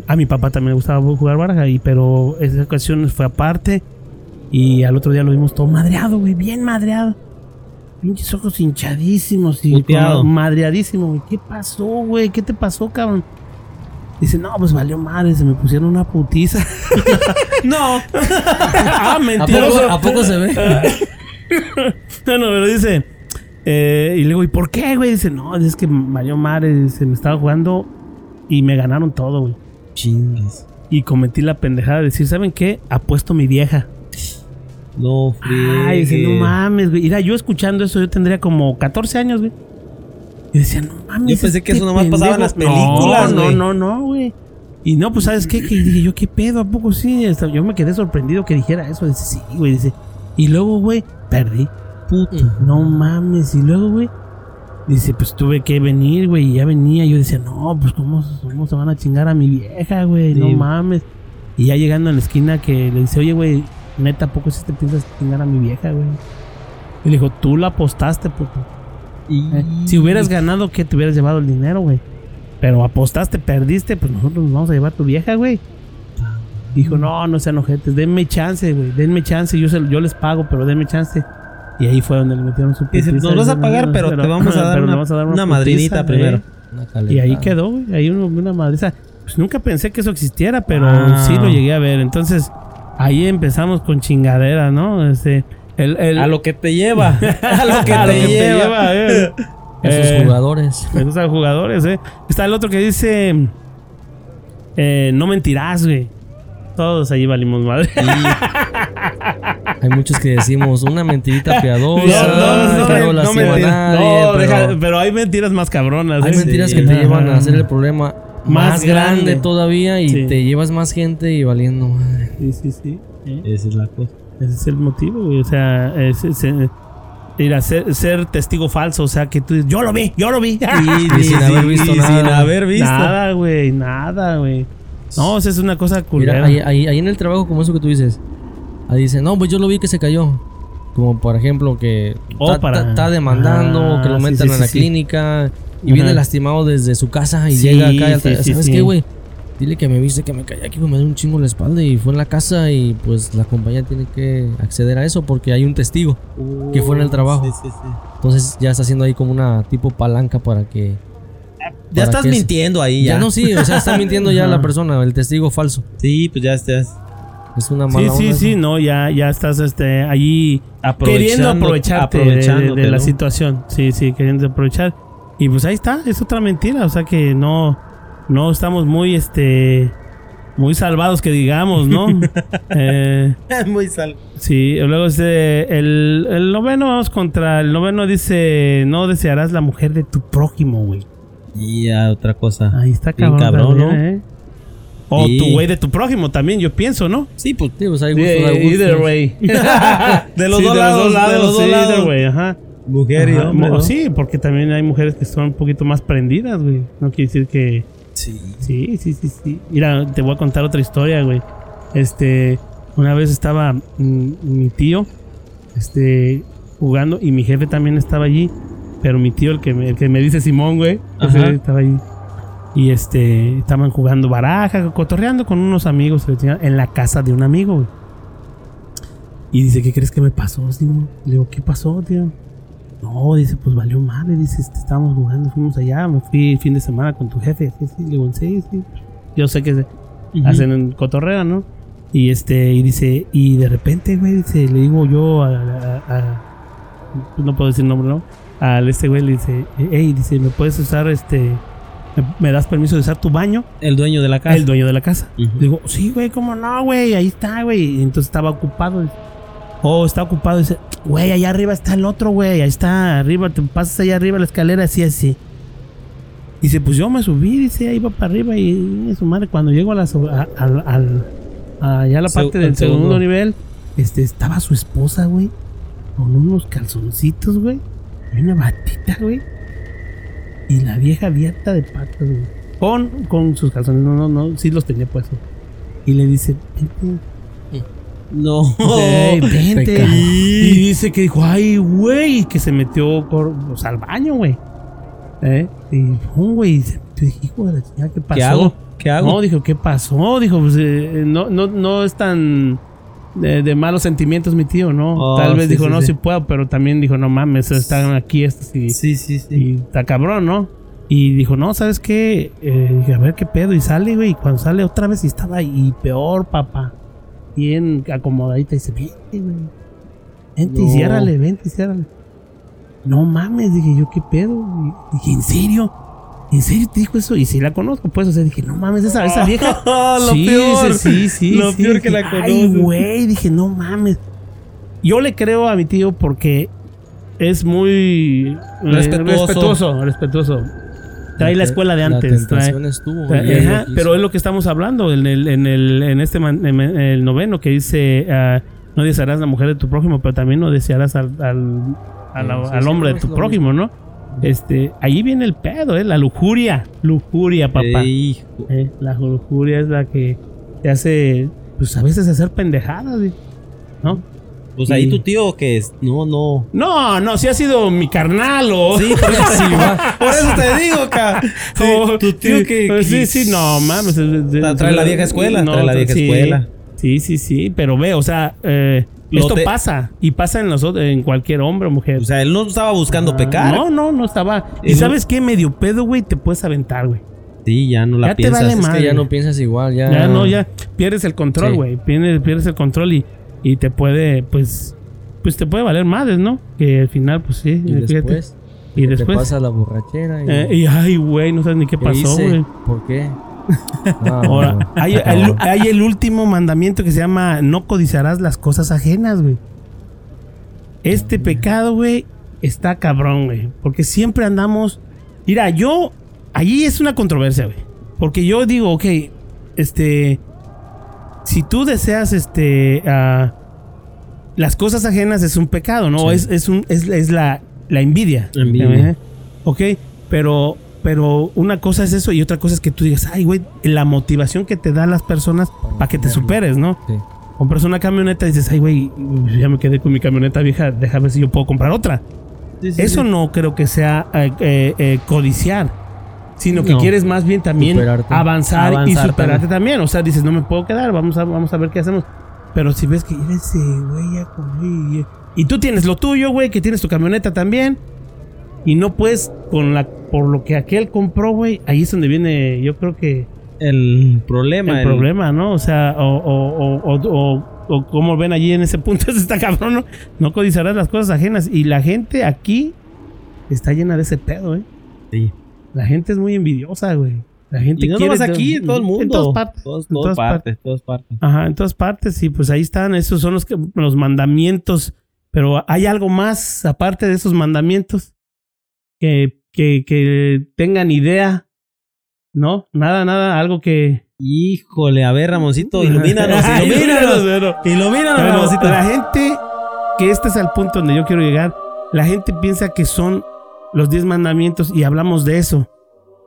a mi papá también le gustaba jugar baraja, y, pero esa ocasión fue aparte. Y al otro día lo vimos todo madreado, güey, bien madreado. Pinches ojos hinchadísimos y madreadísimo, güey. ¿Qué pasó, güey? ¿Qué te pasó, cabrón? Dice, no, pues valió madre, se me pusieron una putiza. No. ah, ¿A mentiroso. poco, ¿A poco se ve? Bueno, pero dice, eh, y le digo, ¿y por qué, güey? Dice, no, es que valió madre, se me estaba jugando y me ganaron todo, güey. Chingues. Y cometí la pendejada de decir, ¿saben qué? Apuesto mi vieja. No, Ay, dice, no friegue. mames, güey. Mira, yo escuchando eso, yo tendría como 14 años, güey. Y decía, no mames. Yo pensé que eso nomás pendejo". pasaba en las películas, No, no, no, no, güey. Y no, pues, ¿sabes qué? Que dije yo, ¿qué pedo? ¿A poco sí? Yo me quedé sorprendido que dijera eso. Dice, sí, güey. Dice, y luego, güey, perdí. Puto. No mames. Y luego, güey, dice, pues tuve que venir, güey. Y ya venía. Yo decía, no, pues, ¿cómo, cómo se van a chingar a mi vieja, güey? No mames. Y ya llegando en la esquina que le dice, oye, güey, neta, ¿a poco si te piensas chingar a mi vieja, güey? Y le dijo, tú la apostaste, puto. Eh, Si hubieras ganado, ¿qué? Te hubieras llevado el dinero, güey. Pero apostaste, perdiste, pues nosotros nos vamos a llevar a tu vieja, güey. Dijo, no, no sean ojetes, denme chance, güey, denme chance, yo, se- yo les pago, pero denme chance. Y ahí fue donde le metieron su Dice, nos vas a pagar, pero te vamos a dar una- le vamos a dar una putiza, madrinita primero. Una Y ahí quedó, güey. Ahí uno- una madriza. Pues nunca pensé que eso existiera, pero Ah. sí lo llegué a ver. Entonces, ahí empezamos con chingadera, ¿no? Este, el, el- A lo que te lleva. A lo que a te lleva. eh. Esos Eh, jugadores. Me gustan jugadores, ¿eh? Está el otro que dice: eh, No mentirás, güey. Todos ahí valimos madre. Hay muchos que decimos una mentirita piadosa, No, no, que no, no, no nadie, no, pero deja- pero hay mentiras más cabronas. hay ¿eh? mentiras Sí. que te Ajá. llevan a hacer el problema Más más, grande, grande. todavía y Sí. te llevas más gente y valiendo madre. Sí, sí, sí. ¿eh? Esa es la cosa. Ese es el motivo, güey. O sea, es, es- eh, ir a ser, ser testigo falso. O sea, que tú dices, yo lo vi, yo lo vi. Y sin haber visto y nada. Sin haber visto. Nada, güey, nada, güey. No, o sea, es una cosa culera. Mira, ahí, ahí, ahí en el trabajo, como eso que tú dices, ahí dicen, no, pues yo lo vi que se cayó. Como por ejemplo que está está demandando, Ah, que lo metan sí, a la sí, clínica y Ajá. viene lastimado desde su casa y llega acá y ¿Sabes qué, güey? Dile que me viste que me caí aquí, güey, me dio un chingo en la espalda y fue en la casa y pues la compañía tiene que acceder a eso porque hay un testigo que fue en el trabajo. Sí, sí, sí. Entonces ya está haciendo ahí como una tipo palanca para que... Ya ¿Para estás mintiendo ahí Ya ya. no, sí, o sea, está mintiendo ya la persona, el testigo falso. Sí, pues ya estás Es una Sí, mala sí, onda sí, eso. no, ya, ya estás este, allí queriendo aprovecharte de- de, aprovechándote, de la ¿no? situación. Sí, sí, queriendo aprovechar. Y pues ahí está, es otra mentira. O sea que no, no estamos muy, este, muy salvados que digamos, ¿no? eh, Muy sal. sí, luego este, el, el noveno, vamos contra el noveno dice, no desearás la mujer de tu prójimo, güey. Y ya otra cosa. Ahí está Bien cabrón. cabrón, también, ¿no? ¿eh? O Sí. tu güey de tu prójimo también, yo pienso, ¿no? Sí, pues. Pues hay gustos, hay Eh, gustos. either way. De los Sí, dos lados, de los dos lados. either way, ajá. Mujer y hombre. Sí, porque también hay mujeres que son un poquito más prendidas, güey. No quiere decir que. Sí. Sí, sí, sí, sí. Mira, te voy a contar otra historia, güey. Este, una vez estaba mi tío, este, jugando y mi jefe también estaba allí. Pero mi tío, el que me, el que me dice Simón, güey, ese Ajá. estaba ahí. Y este, estaban jugando baraja, cotorreando con unos amigos en la casa de un amigo, güey. Y dice, ¿qué crees que me pasó, Simón? Le digo, ¿qué pasó, tío? No, dice, pues valió madre. Dice, este, estábamos jugando, fuimos allá, me fui el fin de semana con tu jefe. Sí, sí, le digo, sí, sí. Yo sé que se hacen en cotorreo, ¿no? Y este, y dice, y de repente, güey, dice, le digo yo a, a- a- no puedo decir nombre, ¿no? Al este güey le dice, hey, dice, ¿me puedes usar este, me, das permiso de usar tu baño? El dueño de la casa. El dueño de la casa. Ujú. Digo, sí, güey, ¿cómo no, güey? Ahí está, güey. Y entonces estaba ocupado. Oh, está ocupado. Dice, güey, allá arriba está el otro, güey. Ahí está, arriba. Te pasas allá arriba la escalera, así, así. Dice, pues yo me subí, dice, ahí va para arriba. Y su madre, cuando llego a la, a- allá a la parte del segundo, segundo. nivel, este, estaba su esposa, güey. Con unos calzoncitos, güey. Una batita, güey. Y la vieja abierta de patas, güey. Con, con sus calzones, no, no, no, sí los tenía puestos. Y le dice, vente, No. Vente. Y dice que dijo, ay, güey, que se metió por, o sea, al baño, güey. ¿Eh? Y, pum, güey, dije, hijo de la chingada, ¿qué pasó? ¿Qué hago? ¿Qué hago? No, dijo, ¿qué pasó? Dijo, pues eh, no, no, no es tan de, de malos sentimientos mi tío, ¿no? Oh, Tal vez sí, dijo, sí, no, sí. sí puedo, pero también dijo, no mames, están aquí estos y, sí, sí, sí. y está cabrón, ¿no? Y dijo, no, ¿sabes qué? Eh, dije, a ver qué pedo. Y sale, güey. Y cuando sale otra vez y estaba ahí, peor, papá. Bien acomodadita. Y dice, vente, güey. Vente y No. ciérrale, vente y ciérrale. No mames, dije yo, ¿qué pedo? Y dije, ¿en serio? ¿En serio te dijo eso? Y sí la conozco, pues. O sea, dije, no mames, esa, esa vieja. lo sí, peor. sí, sí, Lo sí. peor que Dije, la Ay, conoces". güey, dije, no mames. Yo le creo a mi tío porque es muy eh, Respetuoso. respetuoso. Trae la escuela de La antes. trae- estuvo. lo ajá, pero es lo que estamos hablando en el, en el, en este man- en el noveno que dice ah, no desearás la mujer de tu prójimo, pero también no desearás al, al, Sí, al sí, hombre de tu lo prójimo, ¿no? Este, ahí viene el pedo, eh, la lujuria, lujuria, papá. Ey, hijo. Eh, la lujuria es la que te hace, pues a veces hacer pendejadas, ¿no? Pues ahí Y- tu tío que es. No, no. No, no, si ha sido mi carnal o. Sí, por eso, por eso te digo, ca. Sí, o- tu tío sí, que. pues que- Sí, sí, no, mames. Trae la vieja escuela, trae la vieja escuela. Sí, sí, sí, pero ve, o sea, eh, Lo esto te- pasa y pasa en, los, en cualquier hombre o mujer. O sea, él no estaba buscando pecar. No, no, no estaba. Y ¿Y no- sabes qué? Medio pedo, güey, te puedes aventar, güey. Sí, ya no la Ya te piensas. vale Es que ya no piensas igual, ya. Ya no, ya pierdes el control, Sí. güey. Pierdes, pierdes el control y, y te puede, pues, pues te puede valer madres, ¿no? Que al final, pues sí. Y fíjate. después, y te después. pasa la borrachera. Y, eh, y ay, güey, no sabes ni qué ¿qué pasó, güey. ¿Por qué? No, Ahora, hay, el, favor. hay el último mandamiento que se llama no codiciarás las cosas ajenas, güey. Este pecado, güey, está cabrón, güey. Porque siempre andamos. Mira, yo. Allí es una controversia, güey. Porque yo digo, ok, este. Si tú deseas, este. ah, las cosas ajenas es un pecado, ¿no? Sí. Es, es, un, es, es la, la envidia. Envidia. Ok, pero. Pero una cosa es eso y otra cosa es que tú digas, ay, güey, la motivación que te dan las personas para que te superes, ¿no? Sí. Compras una camioneta y dices, ay, güey, ya me quedé con mi camioneta vieja, déjame ver si yo puedo comprar otra. Sí, sí, Eso sí. no creo que sea eh, eh, eh, codiciar, sino que No. quieres más bien también Superarte. avanzar, y Avanzar superarte también. O sea, dices, no me puedo quedar, vamos a, vamos a ver qué hacemos. Pero si ves que "Mira ese güey ya y- y tú tienes lo tuyo, güey, que tienes tu camioneta también, y no puedes con la por lo que aquel compró, güey, ahí es donde viene, yo creo que El problema. el problema, ¿no? O sea, o, o, o, como ven allí en ese punto, está cabrón, ¿no? No codiciarás las cosas ajenas. Y la gente aquí está llena de ese pedo, ¿eh? Sí. La gente es muy envidiosa, güey. La gente Y no quiere aquí, en todo el mundo. En todas partes. Todas, en todas todas partes. partes, todas partes. Ajá, en todas partes. Y pues ahí están, esos son los, que, los mandamientos. Pero hay algo más aparte de esos mandamientos que, que, que tengan idea, ¿no? Nada, nada, algo que... Híjole, a ver, Ramoncito, ilumínanos, ilumínanos. Ilumínanos. Ilumínanos, Bueno, Ramoncito. la gente, que este es el punto donde yo quiero llegar, la gente piensa que son los 10 mandamientos y hablamos de eso.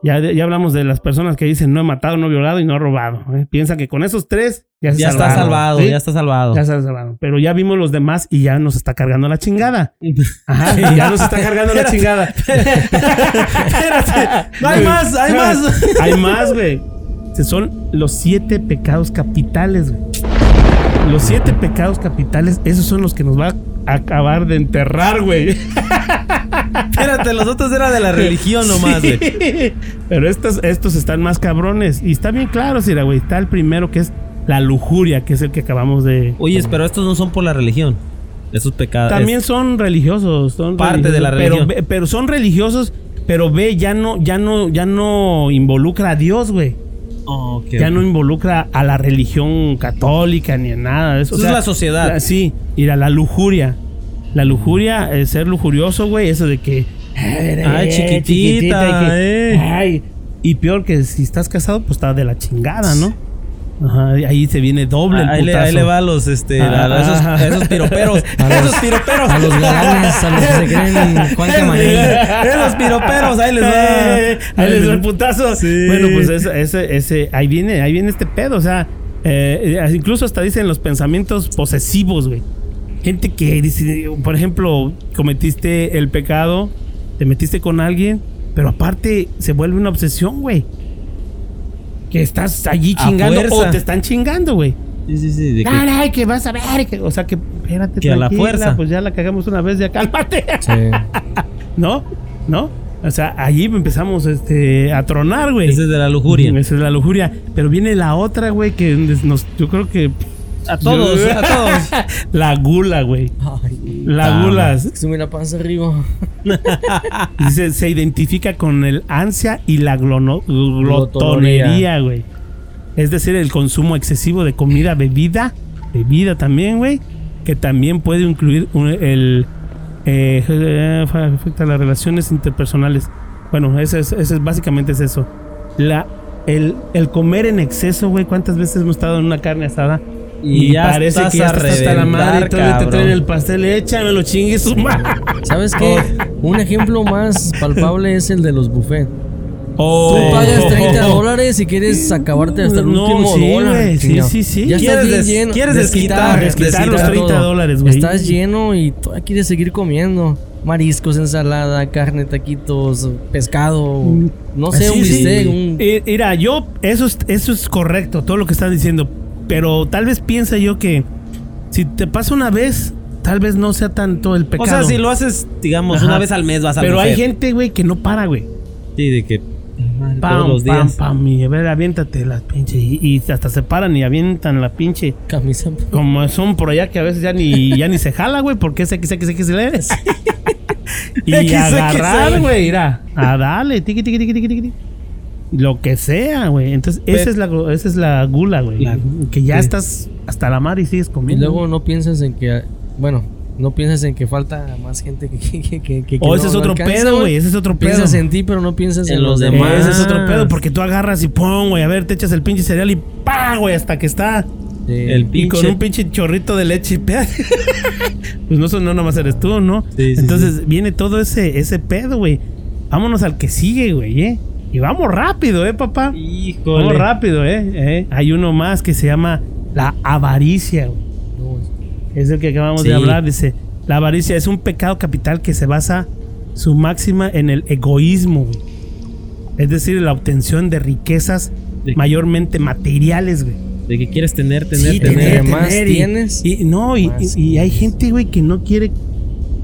Ya, ya hablamos de las personas que dicen no he matado, no he violado y no he robado. ¿eh? Piensan que con esos tres ya está salvado, ¿sí? ya está salvado. Ya se salvaron. Pero ya vimos los demás y ya nos está cargando la chingada. Ajá, ya nos está cargando la chingada. Espérate, no hay más, hay más. Hay más, güey. Se Son los siete pecados capitales, güey. Los siete pecados capitales, esos son los que nos va a acabar de enterrar, güey. Espérate, los otros eran de la religión nomás, güey. Sí. Pero estos, estos están más cabrones. Y está bien claro, Sira, güey. Está el primero que es la lujuria, que es el que acabamos de. Oye, pero estos no son por la religión. Esos pecados. También son religiosos. Son Parte de la religión. Pero, son religiosos, pero ve, ya no, ya no, ya no involucra a Dios, güey. Oh, ok, ya no involucra a la religión católica ni a nada de eso. Eso es la sociedad. la- sí, y a la lujuria. La lujuria, el ser lujurioso, güey, eso de que. Ay, chiquitita, y que- eh. ay, y peor que si estás casado, pues está de la chingada, ¿no? Ajá, ahí se viene doble el Ahí le, putazo. ahí le va a los, este, Ah, a esos, ah. a esos piroperos. A los- esos piroperos. A los galanes, a los que se creen Juan Camaney. Esos piroperos, ahí les va. Ahí les va el putazo. Sí. Bueno, pues ese, ese, ese- ahí viene, ahí viene este pedo. O sea, eh, incluso hasta dicen los pensamientos posesivos, güey. Gente que dice, por ejemplo, cometiste el pecado, te metiste con alguien, pero aparte se vuelve una obsesión, güey. Que estás allí A chingando fuerza. o te están chingando, güey. Sí, sí, sí. de que- Caray, que vas a ver. que- o sea, que espérate, Que a la fuerza. Pues ya la cagamos una vez, ya cálmate. Sí. ¿No? ¿No? O sea, allí empezamos este, a tronar, güey. Ese es de la lujuria. Esa es la lujuria. Pero viene la otra, güey, que nos, yo creo que. A todos, a todos. La gula, güey. La Ah, gula. sube la panza arriba. Dice, se identifica con el ansia y la glono- glotonería, güey. Es decir, el consumo excesivo de comida, bebida, bebida también, güey, que también puede incluir un- el eh, eh, afecta las relaciones interpersonales. Bueno, ese es, ese es básicamente es eso. La el, el comer en exceso, güey. ¿Cuántas veces hemos estado en una carne asada? Y ya parece estás que ya a estás hasta la madre y reventar, todavía te traen el pastel, échamelo, chingue su madre. ¿Sabes qué? Un ejemplo más palpable es el de los buffets. Oh. Tú pagas 30 dólares y quieres acabarte hasta el No, último sí, dólar. güey, sí, sí, sí. Ya estás Quieres bien des- lleno. quieres desquitar, desquitar los desquitar 30 todo. dólares, güey. Estás lleno y todavía quieres seguir comiendo. Mariscos, ensalada, carne, taquitos, pescado. No sé, Sí, un sí. bistec, un... Mira, yo, eso es, eso es correcto, todo lo que están diciendo. Pero tal vez piensa yo que si te pasa una vez, tal vez no sea tanto el O pecado. sea, si lo haces, digamos, Ajá. una vez al mes vas a Pero hay gente, güey, que no para, güey. Sí, de que. madre, Pam, todos los pam, días. pam, y a ver, aviéntate las pinche. Y, y hasta se paran y avientan la pinche. camisa. Como son por allá que a veces ya ni, ya ni se jala, güey, porque es XXXL. y agarrar, güey, mira, a darle, tiqui, tiqui, tiqui, tiqui, tiqui. Lo que sea, güey. Entonces, esa es la, esa es la gula, güey. Que ya sí. estás hasta la mar y sigues Y comiendo. luego no piensas en que... Bueno, no piensas en que falta más gente que... que, que, que- que o no- ese es no otro alcanza, pedo, güey. Ese es otro pedo. Piensas en ti, pero no piensas en, En los demás. demás. Ese es otro pedo, porque tú agarras y pum, güey, a ver, te echas el pinche cereal y pa, güey, hasta que está. Sí. El Y con Pinche- un pinche chorrito de leche. pues no, son- no nomás eres tú, ¿no? Sí, sí, Entonces viene todo ese, ese pedo, güey. Vámonos al que sigue, güey, ¿eh? Y vamos rápido, ¿eh, papá? Híjole. Vamos rápido, ¿eh? ¿eh? Hay uno más que se llama la avaricia, güey. Es el que acabamos de hablar. Dice, la avaricia es un pecado capital que se basa su máxima en el egoísmo, güey. Es decir, la obtención de riquezas De- mayormente materiales, güey. De que quieres tener, tener, Sí, tener. tener. más y- tienes, Y, no, y- y hay gente, güey, que no quiere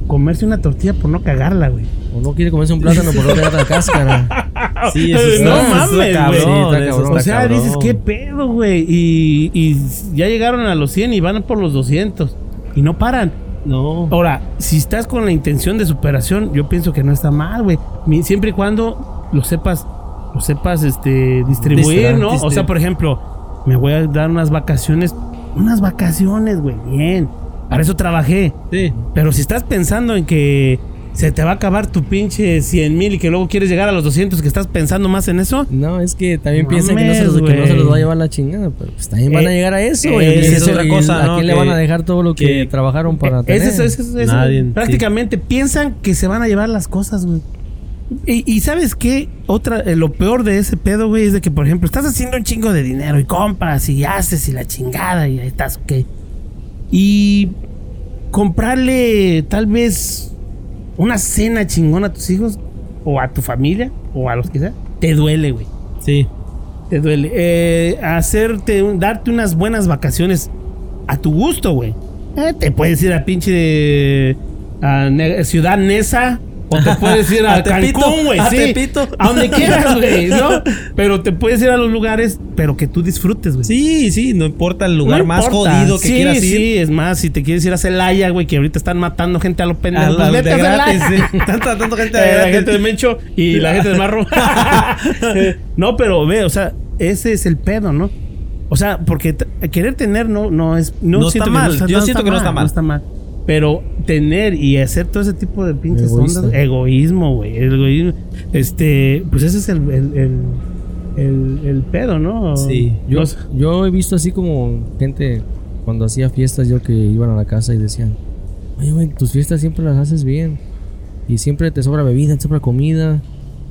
comerse una tortilla por no cagarla, güey. O no quiere comerse un plátano por no tener la cáscara. Sí, eso no está- está mames, cabrón, güey. Sí. O sea, cabrón. dices, ¿qué pedo, güey? Y, y ya llegaron a los 100 y van por los 200. Y no paran. No. Ahora, si estás con la intención de superación, yo pienso que no está mal, güey. Mi- Siempre y cuando lo sepas, lo sepas este, distribuir, Distra- ¿no? O sea, por ejemplo, me voy a dar unas vacaciones. Unas vacaciones, güey, bien. Para eso trabajé. Sí. Pero si estás pensando en que se te va a acabar tu pinche 100 mil y que luego quieres llegar a los 200, que estás pensando más en eso. No, es que también piensan que no, se los, que no se los va a llevar la chingada. Pero pues también van a Eh, llegar a eso. eh, y esa es eso- otra cosa, ¿A ¿no? quién le van a dejar todo lo que, que- trabajaron para Eh, tener? ese es- ese es- ese es- Nadie, sí. prácticamente piensan que se van a llevar las cosas, güey. Y, y sabes qué? Otra, eh, lo peor de ese pedo, güey, es de que, por ejemplo, estás haciendo un chingo de dinero y compras y haces y la chingada y ahí estás, ok. Y comprarle tal vez una cena chingona a tus hijos o a tu familia o a los que sea, te duele, güey. Sí. Te duele. Eh, hacerte, darte unas buenas vacaciones a tu gusto, güey. Eh, te puedes ir a pinche a Ciudad Nesa o te puedes ir a, A Tepito, Cancún, güey. a sí. Tepito. A donde quieras, güey, ¿no? Pero te puedes ir a los lugares, pero que tú disfrutes, güey. Sí, sí, no importa el lugar No más importa. jodido que sí, quieras ir. Sí, es más, si te quieres ir a Celaya, güey, que ahorita están matando gente a lo pendejo. A la- pues vete de a Celaya. sí. Están tratando gente de Eh, la gratis. gente de Mencho y la gente de Marro. no, pero ve, o sea, ese es el pedo, ¿no? O sea, porque querer tener no, no es. No, No está que mal. Yo siento que no está mal. No está mal. Pero tener y hacer todo ese tipo de pinches Egoísta. ondas, egoísmo, güey. Egoísmo. Este, pues ese es el, el, el, el- el pedo, ¿no? Sí. Yo, yo he visto así como gente cuando hacía fiestas yo que iban a la casa y decían, oye, güey, tus fiestas siempre las haces bien. Y siempre te sobra bebida, te sobra comida.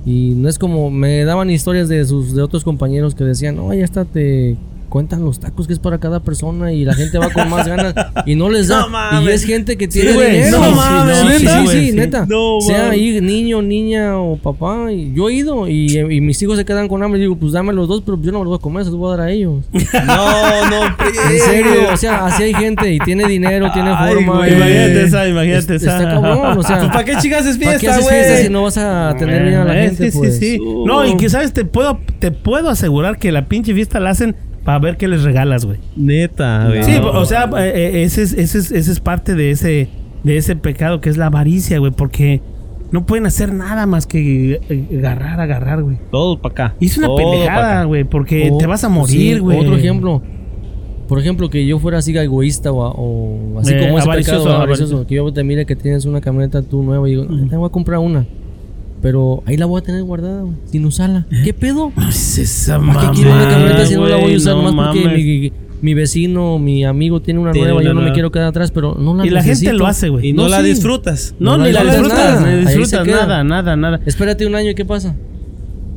Y no es como, me daban historias de sus de otros compañeros que decían, oye, hasta te cuentan los tacos que es para cada persona y la gente va con más ganas y no les da. No y es gente que tiene güey, dinero. no Sí, mames, sí, sí, sí, güey, sí. neta. No sea ahí niño, niña o papá. Y yo he ido y, y mis hijos se quedan con hambre. Y digo, pues dame los dos, pero yo no me los voy a comer, se los voy a dar a ellos. No, no. En serio, o sea, así hay gente y tiene dinero, tiene Ay, forma. güey. Imagínate esa, imagínate Es- esa. Está cabrón, o sea. Pues, ¿Para qué chicas es ¿Para qué fiesta, haces fiesta si güey? no vas a tener bien a la Eh, gente? sí, pues? sí, sí. No, y que sabes, te puedo, te puedo asegurar que la pinche fiesta la hacen para ver qué les regalas, güey. Neta, güey. Sí, No. o sea, eh, eh, ese es, ese, es, ese es parte de ese, de ese pecado que es la avaricia, güey, porque no pueden hacer nada más que eh, agarrar, agarrar, güey. Todo para acá. Y es una Todo pendejada, güey, porque te vas a morir, güey. Otro ejemplo. Por ejemplo, que yo fuera así egoísta o, o así Eh, como ese avaricioso, pecado avaricioso. avaricioso, que yo te mire que tienes una camioneta tú nueva y digo, "Ah, te voy a comprar una. Pero ahí la voy a tener guardada, güey, sin usarla. ¿Qué pedo? Pues esa ¿Para qué quiero una camioneta si no la voy a usar no nomás porque mi, mi vecino, mi amigo tiene una Tiene nueva, una yo no me nueva. quiero quedar atrás, pero no la Y la gente lo hace, güey. Y no, No, la sí. disfrutas. No, No ni la disfrutas disfrutas, nada. ni Ahí se disfrutas queda. nada, nada, nada. Espérate un año y ¿qué pasa?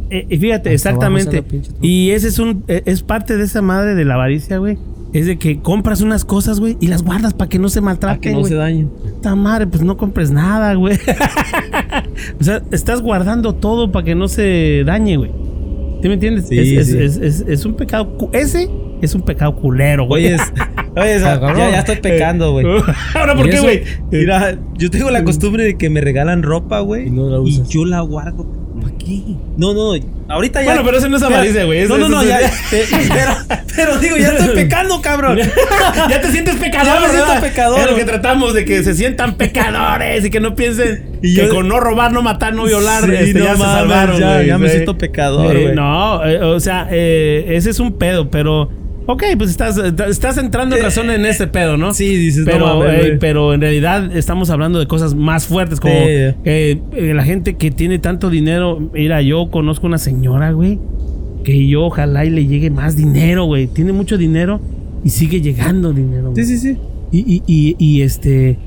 eh, y fíjate, Hasta abajo exactamente. está la pinche troca. Y ese es un eh, es parte de esa madre de la avaricia, güey. Es de que compras unas cosas, güey, y las guardas para que no se Para que maltraten, no se dañen. Puta madre, pues no compres nada, güey. o sea, estás guardando todo para que no se dañe, güey. ¿Sí me entiendes? Sí, es, sí. es- es- es un pecado. Ese es un pecado culero, güey. Oye, es- oye, ya, ya estoy pecando, güey. Ahora, ¿por ¿Y qué, güey? Mira, yo tengo la costumbre de que me regalan ropa, güey. Y no la y usas. yo la guardo. No, no. Ahorita ya. Bueno, pero eso no es avaricia, güey. No, no, no, ya. te- pero, pero digo, ya estoy pecando, cabrón. ya te sientes pecador, Ya me siento pecador. Es lo que tratamos de que se sientan pecadores y que no piensen Y que con no robar, no matar, no violar, Sí, este, no ya se salvaron, ya- me siento pecador, Eh, güey. no, eh, o sea, eh, ese es un pedo, pero ok, pues estás, estás entrando en razón en ese pedo, ¿no? Sí, dices, no pero, mames, eh, pero en realidad estamos hablando de cosas más fuertes, como Sí. eh, eh, la gente que tiene tanto dinero. Mira, yo conozco una señora, güey, que yo ojalá y le llegue más dinero, güey. Tiene mucho dinero y sigue llegando dinero. güey. Sí, sí, sí. Y, y, y, y, este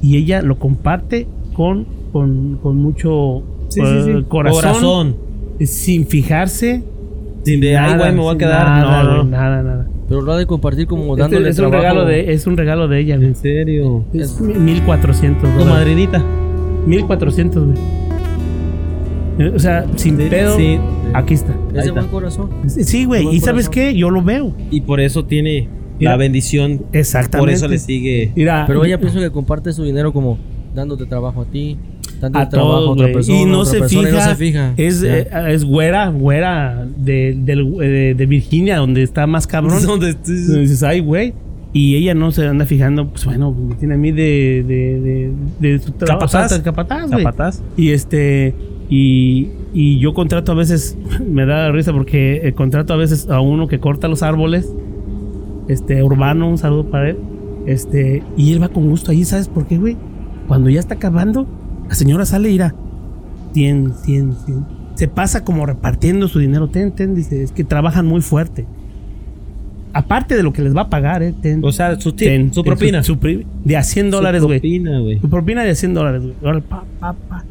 y ella lo comparte con, con, con mucho Sí, eh, sí, sí. corazón, Corazón. sin fijarse. Sin de, ay, güey, me voy a quedar. Nada, no, güey, no. nada, nada. Pero lo ha de compartir como Este dándole es un trabajo. regalo de es un regalo de ella, güey. En serio. Es 1400 Tu dólares. madrinita. 1400, güey. O sea, sin pedo. Sí. Aquí está. Es de buen corazón. Sí, güey. ¿Y sabes corazón. qué? Yo lo veo. Y por eso tiene Mira. la bendición. Exactamente. Por eso le sigue. Mira, Pero ella pienso que comparte su dinero como dándote trabajo a ti, dándote a todos, otra persona, y no otra se, persona, fija, y no se fija. Es, eh, es güera, güera de, del- de, de Virginia, donde está más cabrón. Donde- dices, ay, güey. Y ella no se anda fijando, pues bueno, me tiene a mí de, de, de, de. Capataz. capataz, güey. Capataz. Y este, y, y yo contrato a veces, me da risa porque eh, contrato a veces a uno que corta los árboles, este, urbano, un saludo para él. Este, y él va con gusto ahí, ¿sabes por qué, güey? Cuando ya está acabando, la señora sale y irá 100, 100, 100. Se pasa como repartiendo su dinero. Ten, ten, dice, es que trabajan muy fuerte. Aparte de lo que les va a pagar, ¿eh? Ten, O sea, su ten, su propina. su pri- de a 100 dólares, Su güey. propina, güey. Tu propina de 100 dólares, güey. Ahora, pa, pa, pa.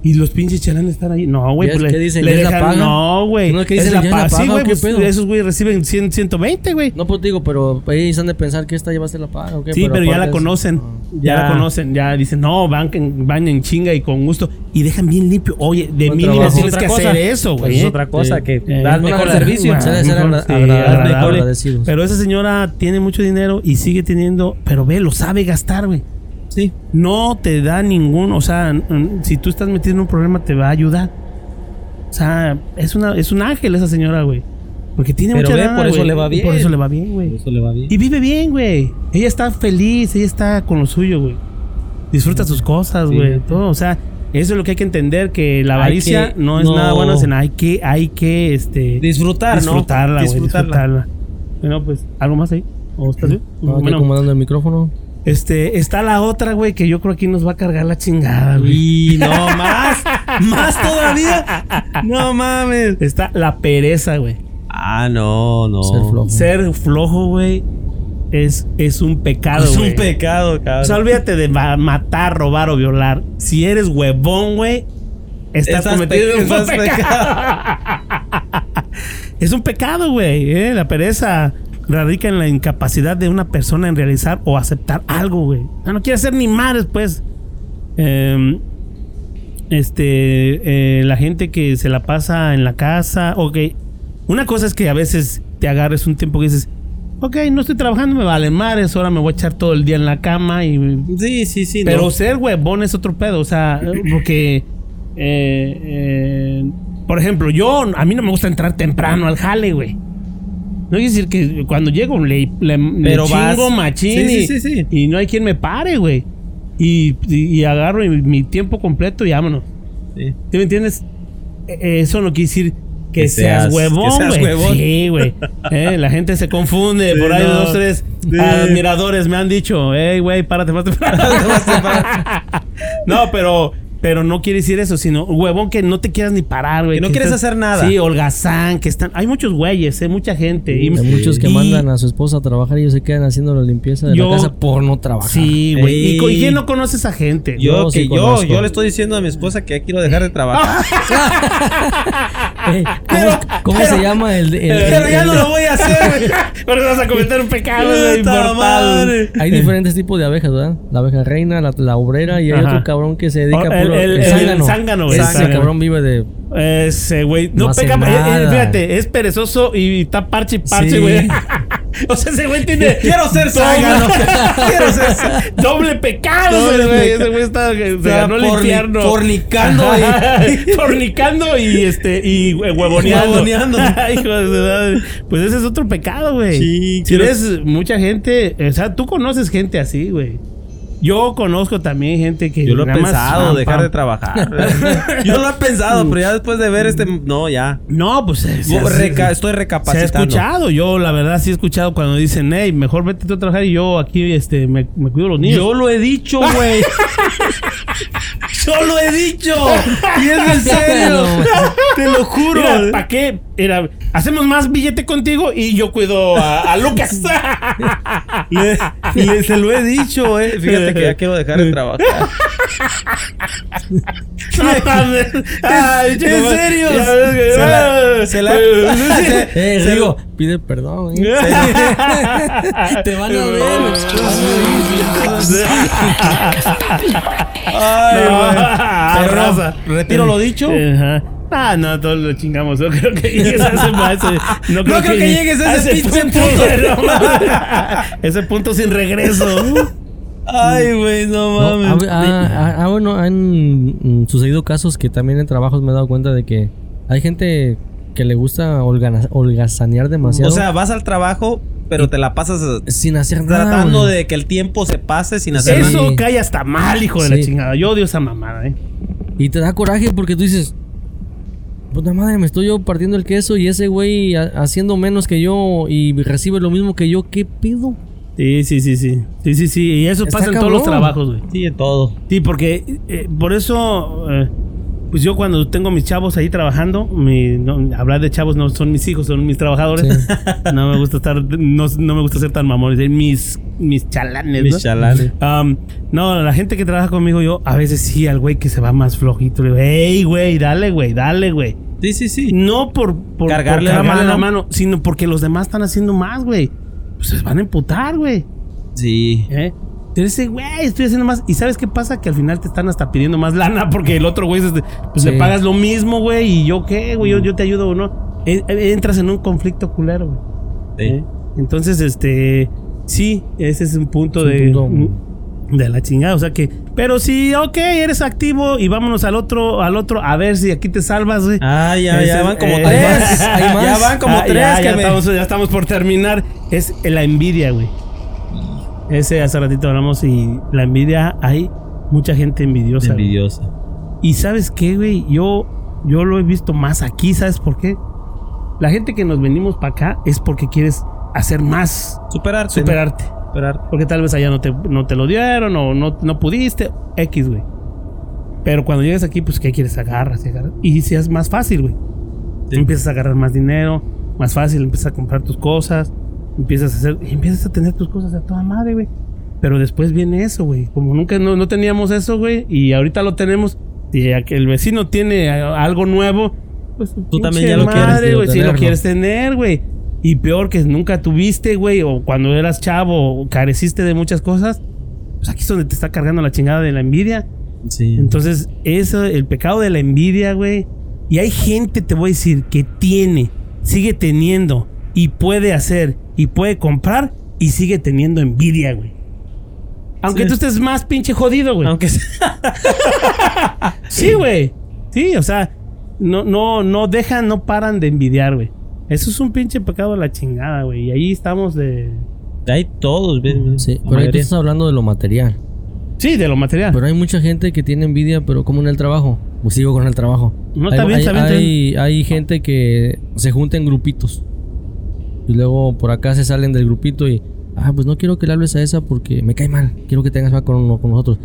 Y los pinches chalanes están ahí. No, güey. ¿Ya Pues que dicen, le ¿ya es la paga? No, güey. ¿No es dicen, la ¿ya es la paga. Sí, güey. qué Pues esos güey reciben 100, 120, güey. No, pues digo, pero ellos han de pensar que esta ya va a ser la paga, ¿o qué? Sí, pero, ya la es- conocen. Ah. Ya. Ya. la conocen. Ya dicen, no, van, van en chinga y con gusto. Y dejan bien limpio. Oye, de trabajo. tienes que cosa. hacer eso, güey. Es ¿eh? otra cosa Sí. que Eh, da el bueno, mejor servicio. Se debe ser agradable. Pero esa señora tiene mucho dinero y sigue teniendo, pero ve, lo sabe gastar, güey. Sí. No te da ningún, o sea, si tú estás metido en un problema te va a ayudar. O sea, es una es un ángel esa señora, güey. Porque tiene Pero mucha ve, por eso le va bien. Por eso le va bien, güey. Eso le va bien. Y vive bien, güey. Ella está feliz, ella está con lo suyo, güey. Disfruta sus cosas, Sí. güey. Todo, o sea, eso es lo que hay que entender que la avaricia que- no es no- nada bueno, sino hay que hay que este Disfrutar, ¿no? disfrutarla, güey, Disfrutarla. disfrutarla. Bueno, pues algo más ahí. ¿O estás bien? No, Bueno, el micrófono. Este está la otra, güey, que yo creo aquí nos va a cargar la chingada, güey. Y no más. más todavía. No mames. Está la pereza, güey. Ah, no, no. Ser flojo. Ser flojo, güey, es, es un pecado, Es un pecado, O cabrón. sea, olvídate de ma- matar, robar o violar. Si eres huevón, güey, estás, Estás cometiendo pe- un estás pecado. es un pecado, güey. ¿eh? La pereza radica en la incapacidad de una persona en realizar o aceptar algo, güey. No, no quiere hacer ni madres, pues. Em, este, eh, la gente que se la pasa en la casa, ok. Una cosa es que a veces te agarres un tiempo que dices, ok, no estoy trabajando, me vale madres, ahora me voy a echar todo el día en la cama y Sí, sí, sí. pero no. ser huevón es otro pedo, o sea, porque, eh, eh, por ejemplo, yo, a mí no me gusta entrar temprano al jale, güey. No quiere decir que cuando llego le, le, le Pero vas- chingo machín Sí, y, sí, no hay quien me pare, güey. Y, y- y agarro mi, mi tiempo completo y vámonos. Sí. ¿Sí me entiendes? Eh, Eso no quiere decir que, Que seas, seas- huevón, güey. Sí, güey. Eh, la gente se confunde. Sí, Por ahí no. dos, tres Sí. admiradores me han dicho, hey, güey, párate más temprano. no, pero Pero no quiere decir eso, sino huevón que no te quieras ni parar, güey. Que no que quieres estás- hacer nada. Sí, holgazán, que están. Hay muchos güeyes, eh, mucha gente. Y- Hay muchos que y- mandan a su esposa a trabajar y ellos se quedan haciendo la limpieza de Yo- la casa por no trabajar. Sí, güey. ¿Y, quién no conoce a esa gente? Yo, Yo sí que yo, conozco. yo le estoy diciendo a mi esposa que ya quiero dejar de trabajar. Ey, ¿Cómo, cómo se llama el, el- el- pero ya el- no lo voy a hacer, güey. Pero vas a cometer un pecado. Hay diferentes tipos de abejas, ¿verdad? La abeja reina, la, la obrera y hay Ajá. otro cabrón que se dedica Oh, a el- el- el zángano. Ese cabrón vive de... Ese, güey. No, No pega. eh, eh, fíjate, es perezoso y está parche y parche, Sí. güey. o sea, ese güey tiene. Quiero ser zángano. Quiero ser. Doble pecado, güey. Ese güey está. Se O sea, ganó el infierno. fornicando, y... fornicando y este. Y hue- huevoneando. Huevoneando. Hijo de. Pues ese es otro pecado, güey. Sí, Si ves mucha gente. O sea, tú conoces gente así, güey. Yo conozco también gente que. Yo lo he pensado, dejar pam. de trabajar. Yo lo he pensado, pero ya después de ver este. No, ya. No, pues. se- Reca- estoy Se ha recapacitando. escuchado, yo la verdad sí he escuchado cuando dicen, hey, mejor vete tú a trabajar y yo aquí este, me, me cuido los niños. Yo lo he dicho, güey. Yo lo he dicho. Y es en serio. Te lo juro. ¿para qué? Era, hacemos más billete contigo y yo cuido a, a Lucas. Le- le- se lo he dicho, eh. Fíjate que ya quiero dejar de trabajar. No mames. Ay, ¿En serio? Se la- se la- Eh, Eh, Se digo, pide perdón. ¿eh? Te van a ver. Ay, No. Pero no, retiro lo dicho. Ajá. Ah, no, todos lo chingamos. No creo que llegues a ese. a ese- no creo, creo que llegues a ese pinche punto. no ese punto sin regreso. Ay, güey, no No, mames. ah, ah, ah, ah, bueno, han mm, sucedido casos que también en trabajos me he dado cuenta de que hay gente que le gusta holgazanear demasiado O sea, vas al trabajo, pero te la pasas sin hacer nada. tratando güey. de que el tiempo se pase sin hacer nada. Eso cae hasta mal, hijo de la chingada. Yo odio esa mamada, eh. Y te da coraje porque tú dices, puta madre, me estoy yo partiendo el queso y ese güey ha- haciendo menos que yo y recibe lo mismo que yo. ¿Qué pedo? Sí, sí, sí, sí. Sí, sí, sí. Y eso Está pasa en todos los trabajos, güey. Sí, en todo. Sí, porque eh, por eso, eh, pues yo cuando tengo mis chavos ahí trabajando, mi, no, hablar de chavos no son mis hijos, son mis trabajadores. no me gusta estar, no, no me gusta ser tan mamón, mis, mis chalanes, Mis ¿no? chalanes. Um, no, la gente que trabaja conmigo, yo a veces sí al güey que se va más flojito, le digo, hey, güey, dale, güey, dale, güey. Sí, sí, sí. No por, por Cargarle por la mano. sino porque los demás están haciendo más, güey. Pues se van a emputar, güey. Sí. ¿Eh? Te dice, güey, estoy haciendo más. ¿Y sabes qué pasa? Que al final te están hasta pidiendo más lana porque el otro güey, pues Sí. le pagas lo mismo, güey. ¿Y yo qué, güey? Yo, yo te ayudo o no. E- e- entras en un conflicto culero, güey. Sí. ¿Eh? Entonces, este, sí, ese es un punto Es de, un de la chingada. O sea que, pero sí, ok, eres activo y vámonos al otro, al otro, a ver si aquí te salvas, güey. Ah, ya, ya van como eh, tres. más, Ya van como Ah, tres ya, que ya me- estamos, ya estamos por terminar. Es la envidia, güey. Ese hace ratito hablamos y la envidia, hay mucha gente envidiosa. güey. Envidiosa. Y sabes qué, güey, yo, yo lo he visto más aquí, ¿sabes por qué? La gente que nos venimos para acá es porque quieres hacer más, Superarte. superarte. ¿no? Superarte. Porque tal vez allá no te, no te lo dieron o no, no pudiste, X, güey. Pero cuando llegas aquí, pues, ¿qué quieres? Agarras y agarras. Y si es más fácil, güey. Sí. Empiezas a agarrar más dinero, más fácil, empiezas a comprar tus cosas, empiezas a hacer, y empiezas a tener tus cosas a toda madre, güey. Pero después viene eso, güey. Como nunca no, no teníamos eso, güey, y ahorita lo tenemos, y a que el vecino tiene algo nuevo, pues Tú también ya lo quieres, madre, güey, si lo quieres tener, güey. Y peor que nunca tuviste, güey, o cuando eras chavo, o careciste de muchas cosas, pues aquí es donde te está cargando la chingada de la envidia. Sí. Entonces, eso, el pecado de la envidia, güey. Y hay gente, te voy a decir, que tiene, sigue teniendo y puede hacer y puede comprar y sigue teniendo envidia, güey. Aunque Sí. tú estés más pinche jodido, güey. Aunque sea- Sí, güey. Sí, o sea, no, no, no dejan, no paran de envidiar, güey. Eso es un pinche pecado de la chingada, güey. Y ahí estamos de. Hay todos, ven. Sí, La pero ahí tú estás hablando de lo material. Sí, de lo material. Pero hay mucha gente que tiene envidia, pero como en el trabajo. Pues sigo con el trabajo. No, hay, está bien, hay- está bien, está hay- hay gente que se junta en grupitos. Y luego por acá se salen del grupito y. Ah, pues no quiero que le hables a esa porque me cae mal. Quiero que tengas mal con, con nosotros.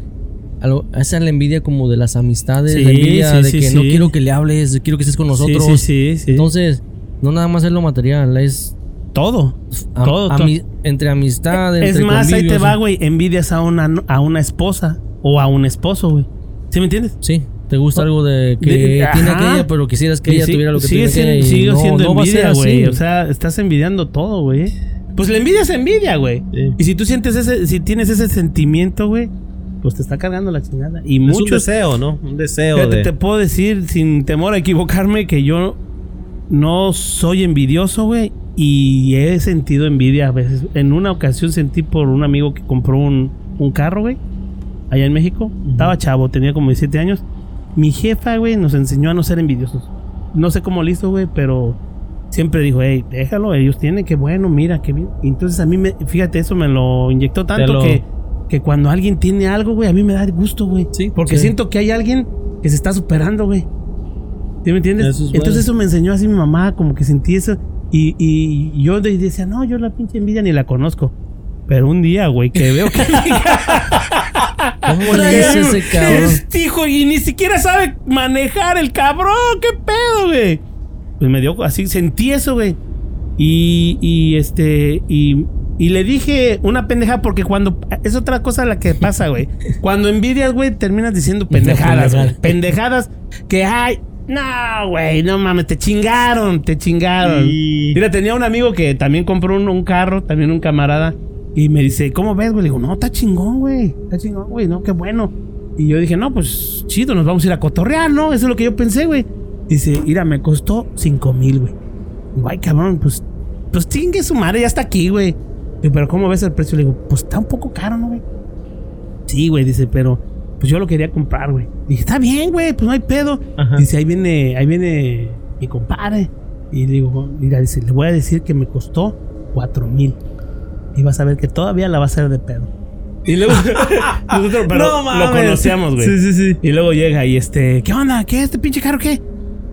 algo- esa es la envidia como de las amistades, Sí, la envidia sí, de sí, que no quiero que le hables, quiero que estés con nosotros. Sí, sí, sí, sí. Entonces, no nada más es lo material, es todo. todo, todo. entre amistad, Es entre más, ahí te va, güey. Envidias a una, a una esposa o a un esposo, güey. ¿Sí me entiendes? Sí, te gusta algo de que De- tiene ajá. aquella, pero quisieras que Y ella sí- tuviera lo que sigue tiene siendo, sigue no, siendo no va a ser envidia, así. güey. O sea, estás envidiando todo, güey. Pues la envidia es envidia, güey. Sí. Y si tú sientes ese, si tienes ese sentimiento, güey, pues te está cargando la chingada. Y Es un deseo, ¿no? Un deseo Fíjate, de... te puedo decir sin temor a equivocarme que yo no soy envidioso, güey. Y he sentido envidia a veces. En una ocasión sentí por un amigo que compró un, un carro, güey. Allá en México. Estaba chavo, tenía como 17 años. Mi jefa, güey, nos enseñó a no ser envidiosos. No sé cómo lo hizo, güey, pero siempre dijo, hey, déjalo, ellos tienen, qué bueno, mira, qué bien. Entonces a mí, me, fíjate, eso me lo inyectó tanto lo- que, que cuando alguien tiene algo, güey, a mí me da gusto, güey. Sí, Porque sí. siento que hay alguien que se está superando, güey. ¿Sí me entiendes? Eso es bueno. Entonces eso me enseñó así mi mamá, como que sentí eso. Y, y yo de- decía, no, yo la pinche envidia ni la conozco. Pero un día, güey, que veo que... ¿Cómo le dice ese cabrón? Este hijo y ni siquiera sabe manejar el cabrón. ¿Qué pedo, güey? Pues me dio así, sentí eso, güey. Y, y este, y, y le dije una pendeja porque cuando, es otra cosa la que pasa, güey. Cuando envidias, güey, terminas diciendo pendejadas, güey. Pendejadas que hay. No, güey, no mames, te chingaron, te chingaron. Y- Mira, tenía un amigo que también compró un, un carro, también un camarada. Y me dice, ¿cómo ves, güey? Le digo, no, está chingón, güey. Está chingón, güey, no, qué bueno. Y yo dije, no, pues chido, nos vamos a ir a cotorrear, ¿no? Eso es lo que yo pensé, güey. Dice, mira, me costó 5 mil, güey. Digo, ay, cabrón, pues, pues chingue su madre, ya está aquí, güey. Pero ¿cómo ves el precio? Le digo, pues está un poco caro, ¿no, güey? Sí, güey, dice, pero pues yo lo quería comprar, güey. Dije, está bien, güey, pues no hay pedo. Ajá. Dice, ahí viene, ahí viene mi compadre. Y le digo, mira, dice, le voy a decir que me costó 4 mil. Y vas a ver que todavía la va a hacer de pedo. Y luego, nosotros, pero No lo conocíamos, güey. Sí, sí, sí. Y luego llega y este, ¿qué onda? ¿Qué este pinche carro qué?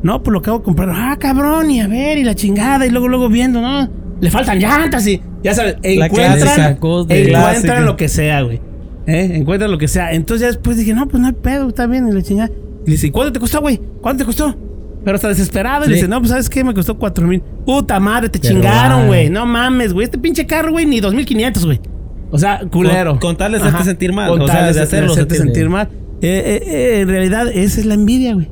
No, pues lo acabo de comprar. Ah, cabrón, y a ver, y la chingada, y luego, luego viendo, ¿no? Le faltan llantas y ya sabes, encuentran, encuentran lo que sea, güey. ¿Eh? Encuentran lo que sea. Entonces ya después dije, no, pues no hay pedo, está bien, y la chingada. Y le dice, ¿y cuánto te costó, güey? ¿Cuánto te costó? Pero está desesperado. Y le dice, no, pues ¿sabes qué? Me costó cuatro mil. Puta madre, te chingaron, güey. No mames, güey. Este pinche carro, güey, ni dos mil quinientos, güey. O sea, culero. Con- con sentir mal, Con o sea, de hacerlo hacerte sentir- sentir mal. Eh, eh, eh, en realidad, esa es la envidia, güey.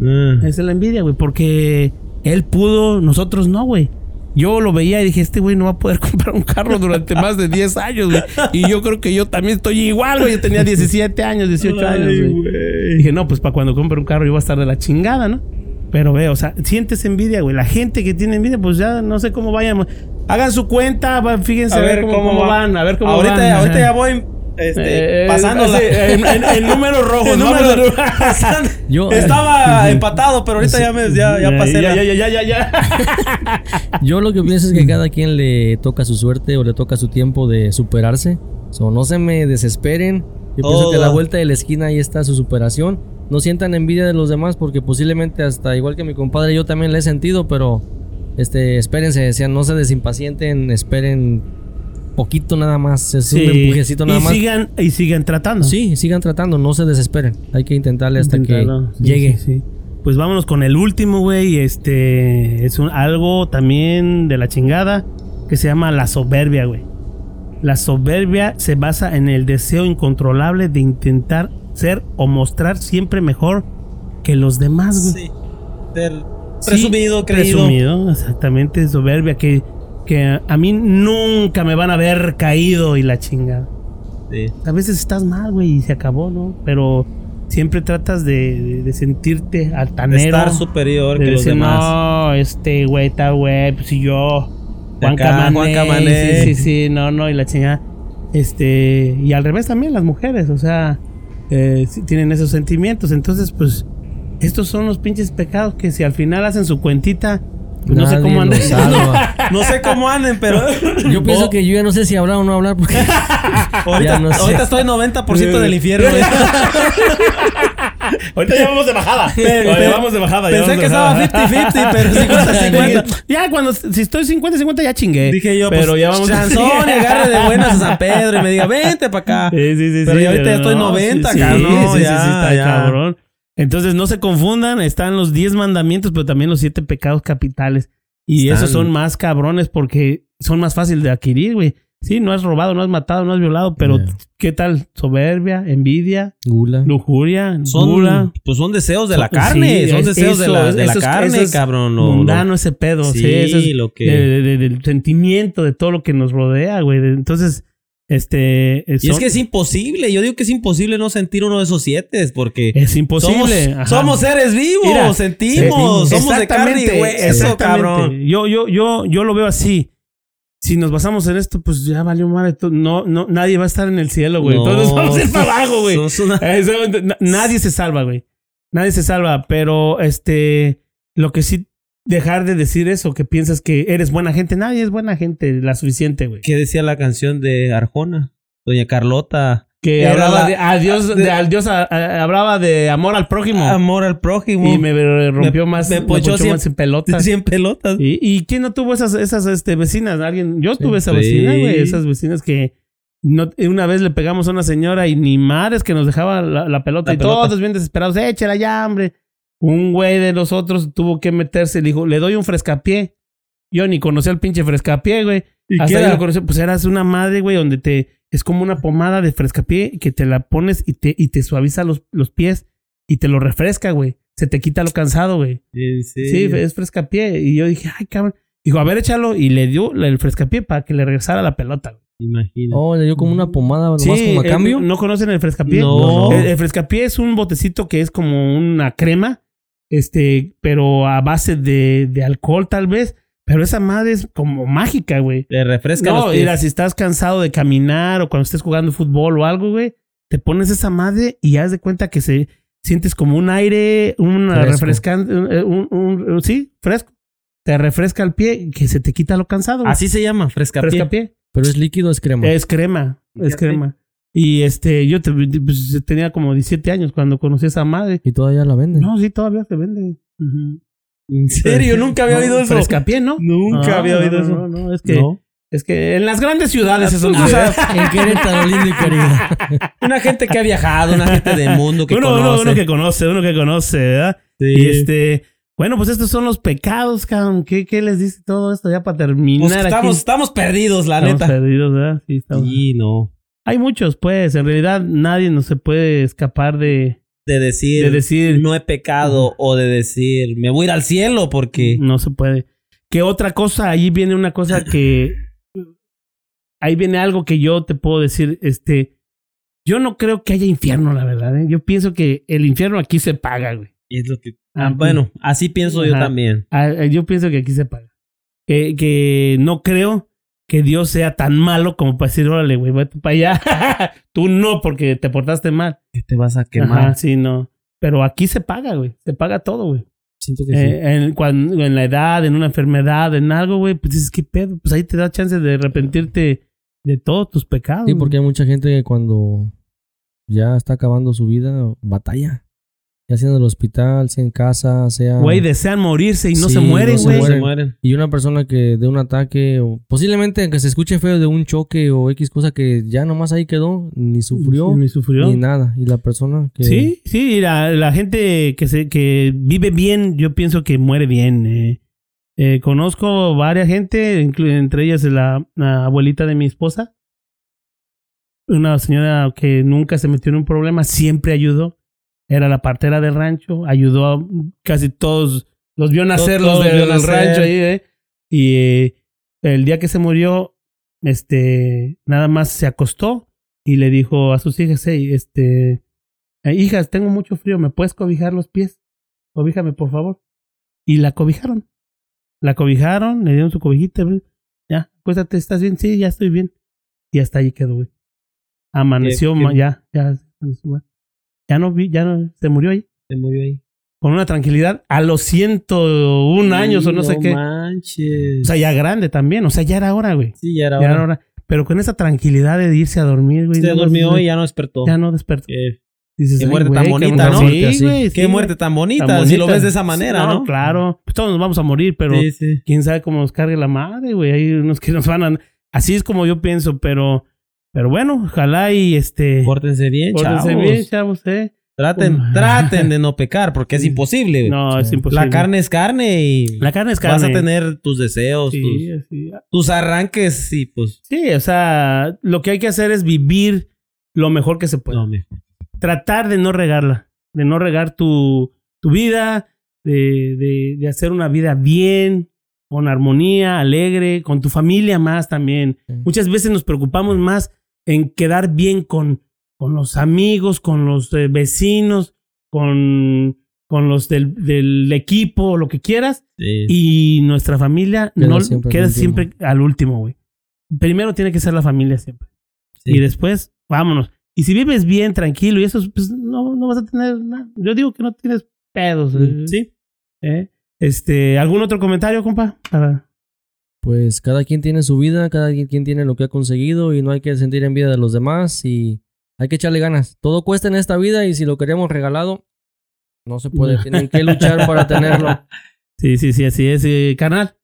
Mm. Esa es la envidia, güey. Porque él pudo, nosotros no, güey. Yo lo veía y dije, este güey no va a poder comprar un carro durante más de 10 años, güey. Y yo creo que yo también estoy igual, güey. Yo tenía 17 años, 18 años, Ay, güey. Dije, no, pues para cuando compre un carro yo voy a estar de la chingada, ¿no? Pero ve, o sea, sientes envidia, güey. La gente que tiene envidia, pues ya no sé cómo vayan. Hagan su cuenta, fíjense a, ver cómo, cómo va. van, a ver cómo ahorita, van. Ahorita ya voy este, Eh, pasándola. sí, en, en- en números rojos, números- pasando. Yo- Estaba empatado, pero ahorita ya, me, ya, ya pasé. ya, la- ya, ya, ya, ya. Yo lo que pienso es que cada quien le toca su suerte o le toca su tiempo de superarse. So, no se me desesperen. Yo pienso que a la Todo. vuelta de la esquina ahí está su superación. No sientan envidia de los demás porque posiblemente hasta igual que mi compadre yo también le he sentido, pero este espérense, decían, no se desimpacienten, esperen poquito nada más, es un empujecito nada y más. sigan y sigan tratando. Sí, sigan tratando, no se desesperen. Hay que intentarle hasta Intentarlo, que sí, llegue. sí. Pues vámonos con el último, güey. Este es un, algo también de la chingada que se llama la soberbia, güey. La soberbia se basa en el deseo incontrolable de intentar ser o mostrar siempre mejor que los demás, güey. Sí. Del Sí, presumido, creído. Presumido, exactamente, soberbia que, que a mí nunca me van a ver caído y la chingada. Sí. A veces estás mal, güey, y se acabó, ¿no? Pero siempre tratas de, de- de sentirte De altanero. estar superior de que los demás. No, este güey está güey, pues si yo. De Juan Camané. Juan Camané. Sí, sí, sí, no, no, y la chingada. Este, y al revés también las mujeres, o sea, eh, tienen esos sentimientos. Entonces, pues, estos son los pinches pecados que si al final hacen su cuentita, pues no sé cómo salva. No sé cómo anden, pero. Yo pienso Oh, que yo ya no sé si hablar o no hablar porque Ahorita, ya no sé. ahorita estoy 90% del infierno. Ahorita ya vamos de bajada. Pero- vamos de bajada. Pensé que de estaba bajada. 50-50, pero 50-50. Ya cuando, si estoy 50-50 ya chingué. Dije yo, pero pues, ya vamos chanzón, y agarre de buenas a San Pedro y me diga, vente para acá. Sí, sí, sí. Pero sí, ya ahorita ya estoy 90, sí, cabrón, Sí, sí, sí, ya, sí, está ya. cabrón. Entonces no se confundan, están los 10 mandamientos, pero también los 7 pecados capitales. Y Están- esos son más cabrones porque son más fáciles de adquirir, güey. Sí, no has robado, no has matado, no has violado, pero Yeah. ¿qué tal? Soberbia, envidia, Gula. lujuria, Son, gula. pues son deseos de la Sí, carne, son es- deseos de la, de la es- carne, es cabrón. lo- mundano ese pedo. Sí, Sí, eso es lo que- de- de- de- del sentimiento de todo lo que nos rodea, güey. Entonces, este... Y es son- que es imposible, yo digo que es imposible no sentir uno de esos siete, porque es imposible. somos, seres vivos, Mira, sentimos, somos de carne y exactamente, hueso, cabrón. Yo, yo, yo, yo lo veo así. Si nos basamos en esto, pues ya valió madre. No, no, nadie va a estar en el cielo, güey. No, Todos vamos a ir para abajo, güey. una- Nadie se salva, güey. Nadie se salva. Pero, este, lo que sí, dejar de decir eso, que piensas que eres buena gente. Nadie es buena gente, la suficiente, güey. ¿Qué decía la canción de Arjona? Doña Carlota. Que Era hablaba la- de, a Dios, de, al Dios, a- a- hablaba de amor al prójimo. Amor al prójimo. y me rompió Me- más, me me cien- más en pelotas. 100 pelotas. ¿Y, y quién no tuvo esas, esas este, vecinas? ¿Alguien? Yo tuve esa Sí. vecina, güey. Esas vecinas que no, una vez le pegamos a una señora y ni madres que nos dejaba la, la pelota. La y pelota. todos bien desesperados. Échala ya, hombre. Un güey de nosotros tuvo que meterse. Le dijo, le doy un frescapié. Yo ni conocía al pinche frescapié, güey. ¿Y Hasta era? lo conocí. Pues eras una madre, güey, donde te... Es como una pomada de frescapié que te la pones y te, y te suaviza los, los pies y te lo refresca, güey. Se te quita lo cansado, güey. Sí, Sí, es frescapié. Y yo dije, ay, cabrón. Dijo, a ver, échalo. Y le dio el frescapié para que le regresara la pelota. Imagino. Oh, le dio como una pomada nomás como a eh, cambio. ¿No conocen el frescapié? No. El, el frescapié es un botecito que es como una crema, este, pero a base de, de alcohol tal vez. Pero esa madre es como mágica, güey. Le refresca No, los pies. mira, si estás cansado de caminar o cuando estés jugando fútbol o algo, güey, te pones esa madre y haz de cuenta que se sientes como un aire, un refrescante, un, un- un- sí, fresco. Te refresca el pie y que se te quita lo cansado. güey. Así se llama, frescapié. Frescapié. Pero es líquido, o es crema. Es crema, es crema. Y este, yo te- pues, tenía como 17 años cuando conocí a esa madre. Y todavía la venden. No, sí, todavía se vende. Ujú. ¿En serio? Nunca había No, oído eso. Frescapié, ¿no? Nunca No, había no, oído no, eso. No, no, es que, No. es que en las grandes ciudades eso no sabes. en Querétaro, lindo y querido. Una gente que ha viajado, una gente del mundo que uno, uno- conoce. uno que conoce, uno que conoce, ¿verdad? Sí. Y este, bueno, pues estos son los pecados, cabrón. ¿Qué, qué les dice todo esto ya para terminar? Pues estamos, aquí? estamos perdidos, la Estamos neta. perdidos, ¿verdad? Sí, estamos. Sí, no. Hay muchos, pues. En realidad, nadie nos se puede escapar de, De decir, de decir, no he pecado o de decir, me voy a ir al cielo porque... no se puede. ¿Qué otra cosa? Ahí viene una cosa que. Ahí viene algo que yo te puedo decir. Este. Yo no creo que haya infierno, la verdad. ¿eh? Yo pienso que el infierno aquí se paga, güey. Es lo que... Ah, Aquí. bueno, así pienso yo también. Ah, Yo pienso que aquí se paga. Que, que no creo que Dios sea tan malo como para decir, órale, güey, vete para allá. Tú no, porque te portaste mal. Que te vas a quemar. Ajá, sí, no. Pero aquí se paga, güey. Se paga todo, güey. Siento que sí. Eh, en, cuando, en la edad, en una enfermedad, en algo, güey, pues dices, ¿qué pedo? Pues ahí te da chance de arrepentirte de todos tus pecados. Sí, porque hay mucha gente que cuando ya está acabando su vida, batalla. Ya sea en el hospital, sea en casa, sea... Güey, desean morirse y no Sí, se mueren, güey. No se mueren. Y una persona que de un ataque, o posiblemente aunque se escuche feo de un choque o X cosa que ya nomás ahí quedó, ni sufrió, Ni sufrió. ni nada. Y la persona que... Sí, sí, y la, la gente que se que vive bien, yo pienso que muere bien. eh. Eh, conozco varias gente, entre ellas la, la abuelita de mi esposa. Una señora que nunca se metió en un problema, siempre ayudó. Era la partera del rancho, ayudó a casi todos, los vio nacer Todos los del rancho ahí, eh. Y eh, el día que se murió, este, nada más se acostó y le dijo a sus hijas, hey, este, eh, hijas, tengo mucho frío, ¿me puedes cobijar los pies? Cobíjame, por favor. Y la cobijaron. La cobijaron, le dieron su cobijita. Ya, acuéstate, ¿estás bien? Sí, ya estoy bien. Y hasta ahí quedó, güey. Amaneció, Qué- ya, ya, amaneció. Ya no vi, ya no, se murió ahí. Se murió ahí. Con una tranquilidad a los 101 años o no, sé qué. manches. O sea, ya grande también, o sea, ya era hora, güey. sí, ya era Ya hora. era hora. Pero con esa tranquilidad de irse a dormir, güey. Se más, durmió y ya no despertó. ya no despertó. Qué Dices, Qué "Ay, muerte tan bonita, ¿no? así". Sí, Sí, güey. Qué sí, muerte tan bonita, si lo ves de esa manera, ¿no? claro. Pues todos nos vamos a morir, pero Sí, sí. quién sabe cómo nos cargue la madre, güey. Hay unos que nos van a... Así es como yo pienso, pero... Pero bueno, ojalá y este... Pórtense bien, Pórtense chavos. bien, chavos, eh. Traten, traten de no pecar, porque es imposible. No, es imposible. La carne es carne y La carne es carne. vas a tener tus deseos, Sí, tus, tus arranques y pues... Sí, o sea, lo que hay que hacer es vivir lo mejor que se puede. No, Tratar de no regarla, de no regar tu, tu vida, de, de, de hacer una vida bien, con armonía, alegre, con tu familia más también. Muchas veces nos preocupamos más en quedar bien con, con los amigos, con los eh, vecinos, con, con los del, del equipo, lo que quieras, sí. y nuestra familia Queda no siempre al queda último. siempre al último, güey. Primero tiene que ser la familia siempre. Sí. Y después, vámonos. Y si vives bien, tranquilo, y eso, pues no, no vas a tener nada. Yo digo que no tienes pedos. eh, Sí. ¿eh? Este, ¿algún otro comentario, compa? Para- Pues cada quien tiene su vida, cada quien tiene lo que ha conseguido y no hay que sentir envidia de los demás y hay que echarle ganas. Todo cuesta en esta vida y si lo queremos regalado, no se puede. Tienen que luchar para tenerlo. Sí, sí, sí, así es, eh, carnal.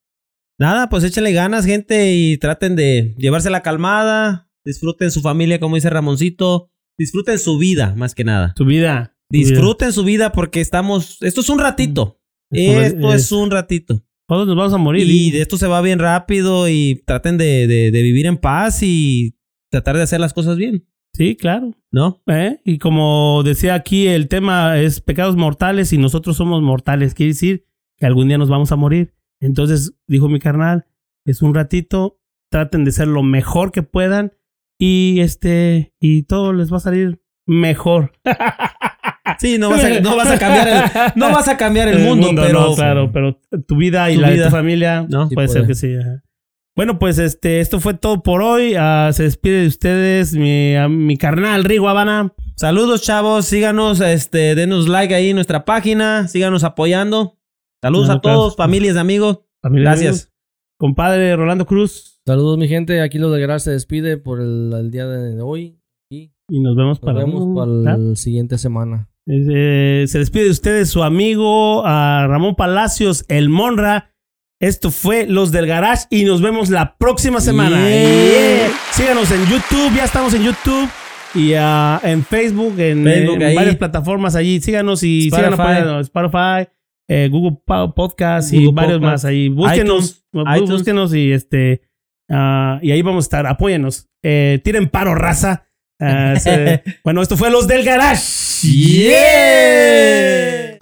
Nada, pues échenle ganas, gente, y traten de llevarse la calmada. Disfruten su familia, como dice Ramoncito. Disfruten su vida, más que nada. Tu vida. Disfruten su vida porque estamos... Esto es un ratito. Es- Esto es es- un ratito. Todos nos vamos a morir. Y de esto se va bien rápido y traten de, de- de vivir en paz y tratar de hacer las cosas bien, Sí, claro. ¿no? ¿eh? Y como decía aquí, el tema es pecados mortales y nosotros somos mortales. Quiere decir que algún día nos vamos a morir. Entonces, dijo mi carnal, es un ratito, traten de ser lo mejor que puedan y este, y todo les va a salir mejor. Sí, no vas a, no vas a cambiar el, no vas a cambiar el, mundo, pero... no, claro, pero tu vida y Tu la de vida. tu familia No, sí puede puede. ser que sí. ajá. Bueno, pues este, esto fue todo por hoy. Ah, se despide de ustedes mi, a mi carnal Rigo Habana. Saludos, chavos. Síganos, este, denos like ahí en nuestra página. Síganos apoyando. Saludos No, a claro. todos, familias, amigos. Familia, Gracias. amigos. Compadre Rolando Cruz. Saludos mi gente, aquí los de Garage se despide por el, el día de hoy y Y nos vemos nos para, vemos para ¿Ah? la siguiente semana. Eh, se despide de ustedes su amigo Ramón Palacios, el Monra. Esto fue Los del Garage y nos vemos la próxima semana. Yeah. Yeah. Síganos en YouTube, ya estamos en YouTube y ah, en Facebook, en, Facebook, en varias plataformas allí. Síganos y sigan Spotify. apoyando Spotify, eh, Google Po- Podcast y varios Podcast, más ahí. Búsquenos, iTunes, búsquenos y este ah, y ahí vamos a estar. Apóyenos. Eh, tiren paro, raza. Ah, bueno, esto fue Los del Garage. Yeah.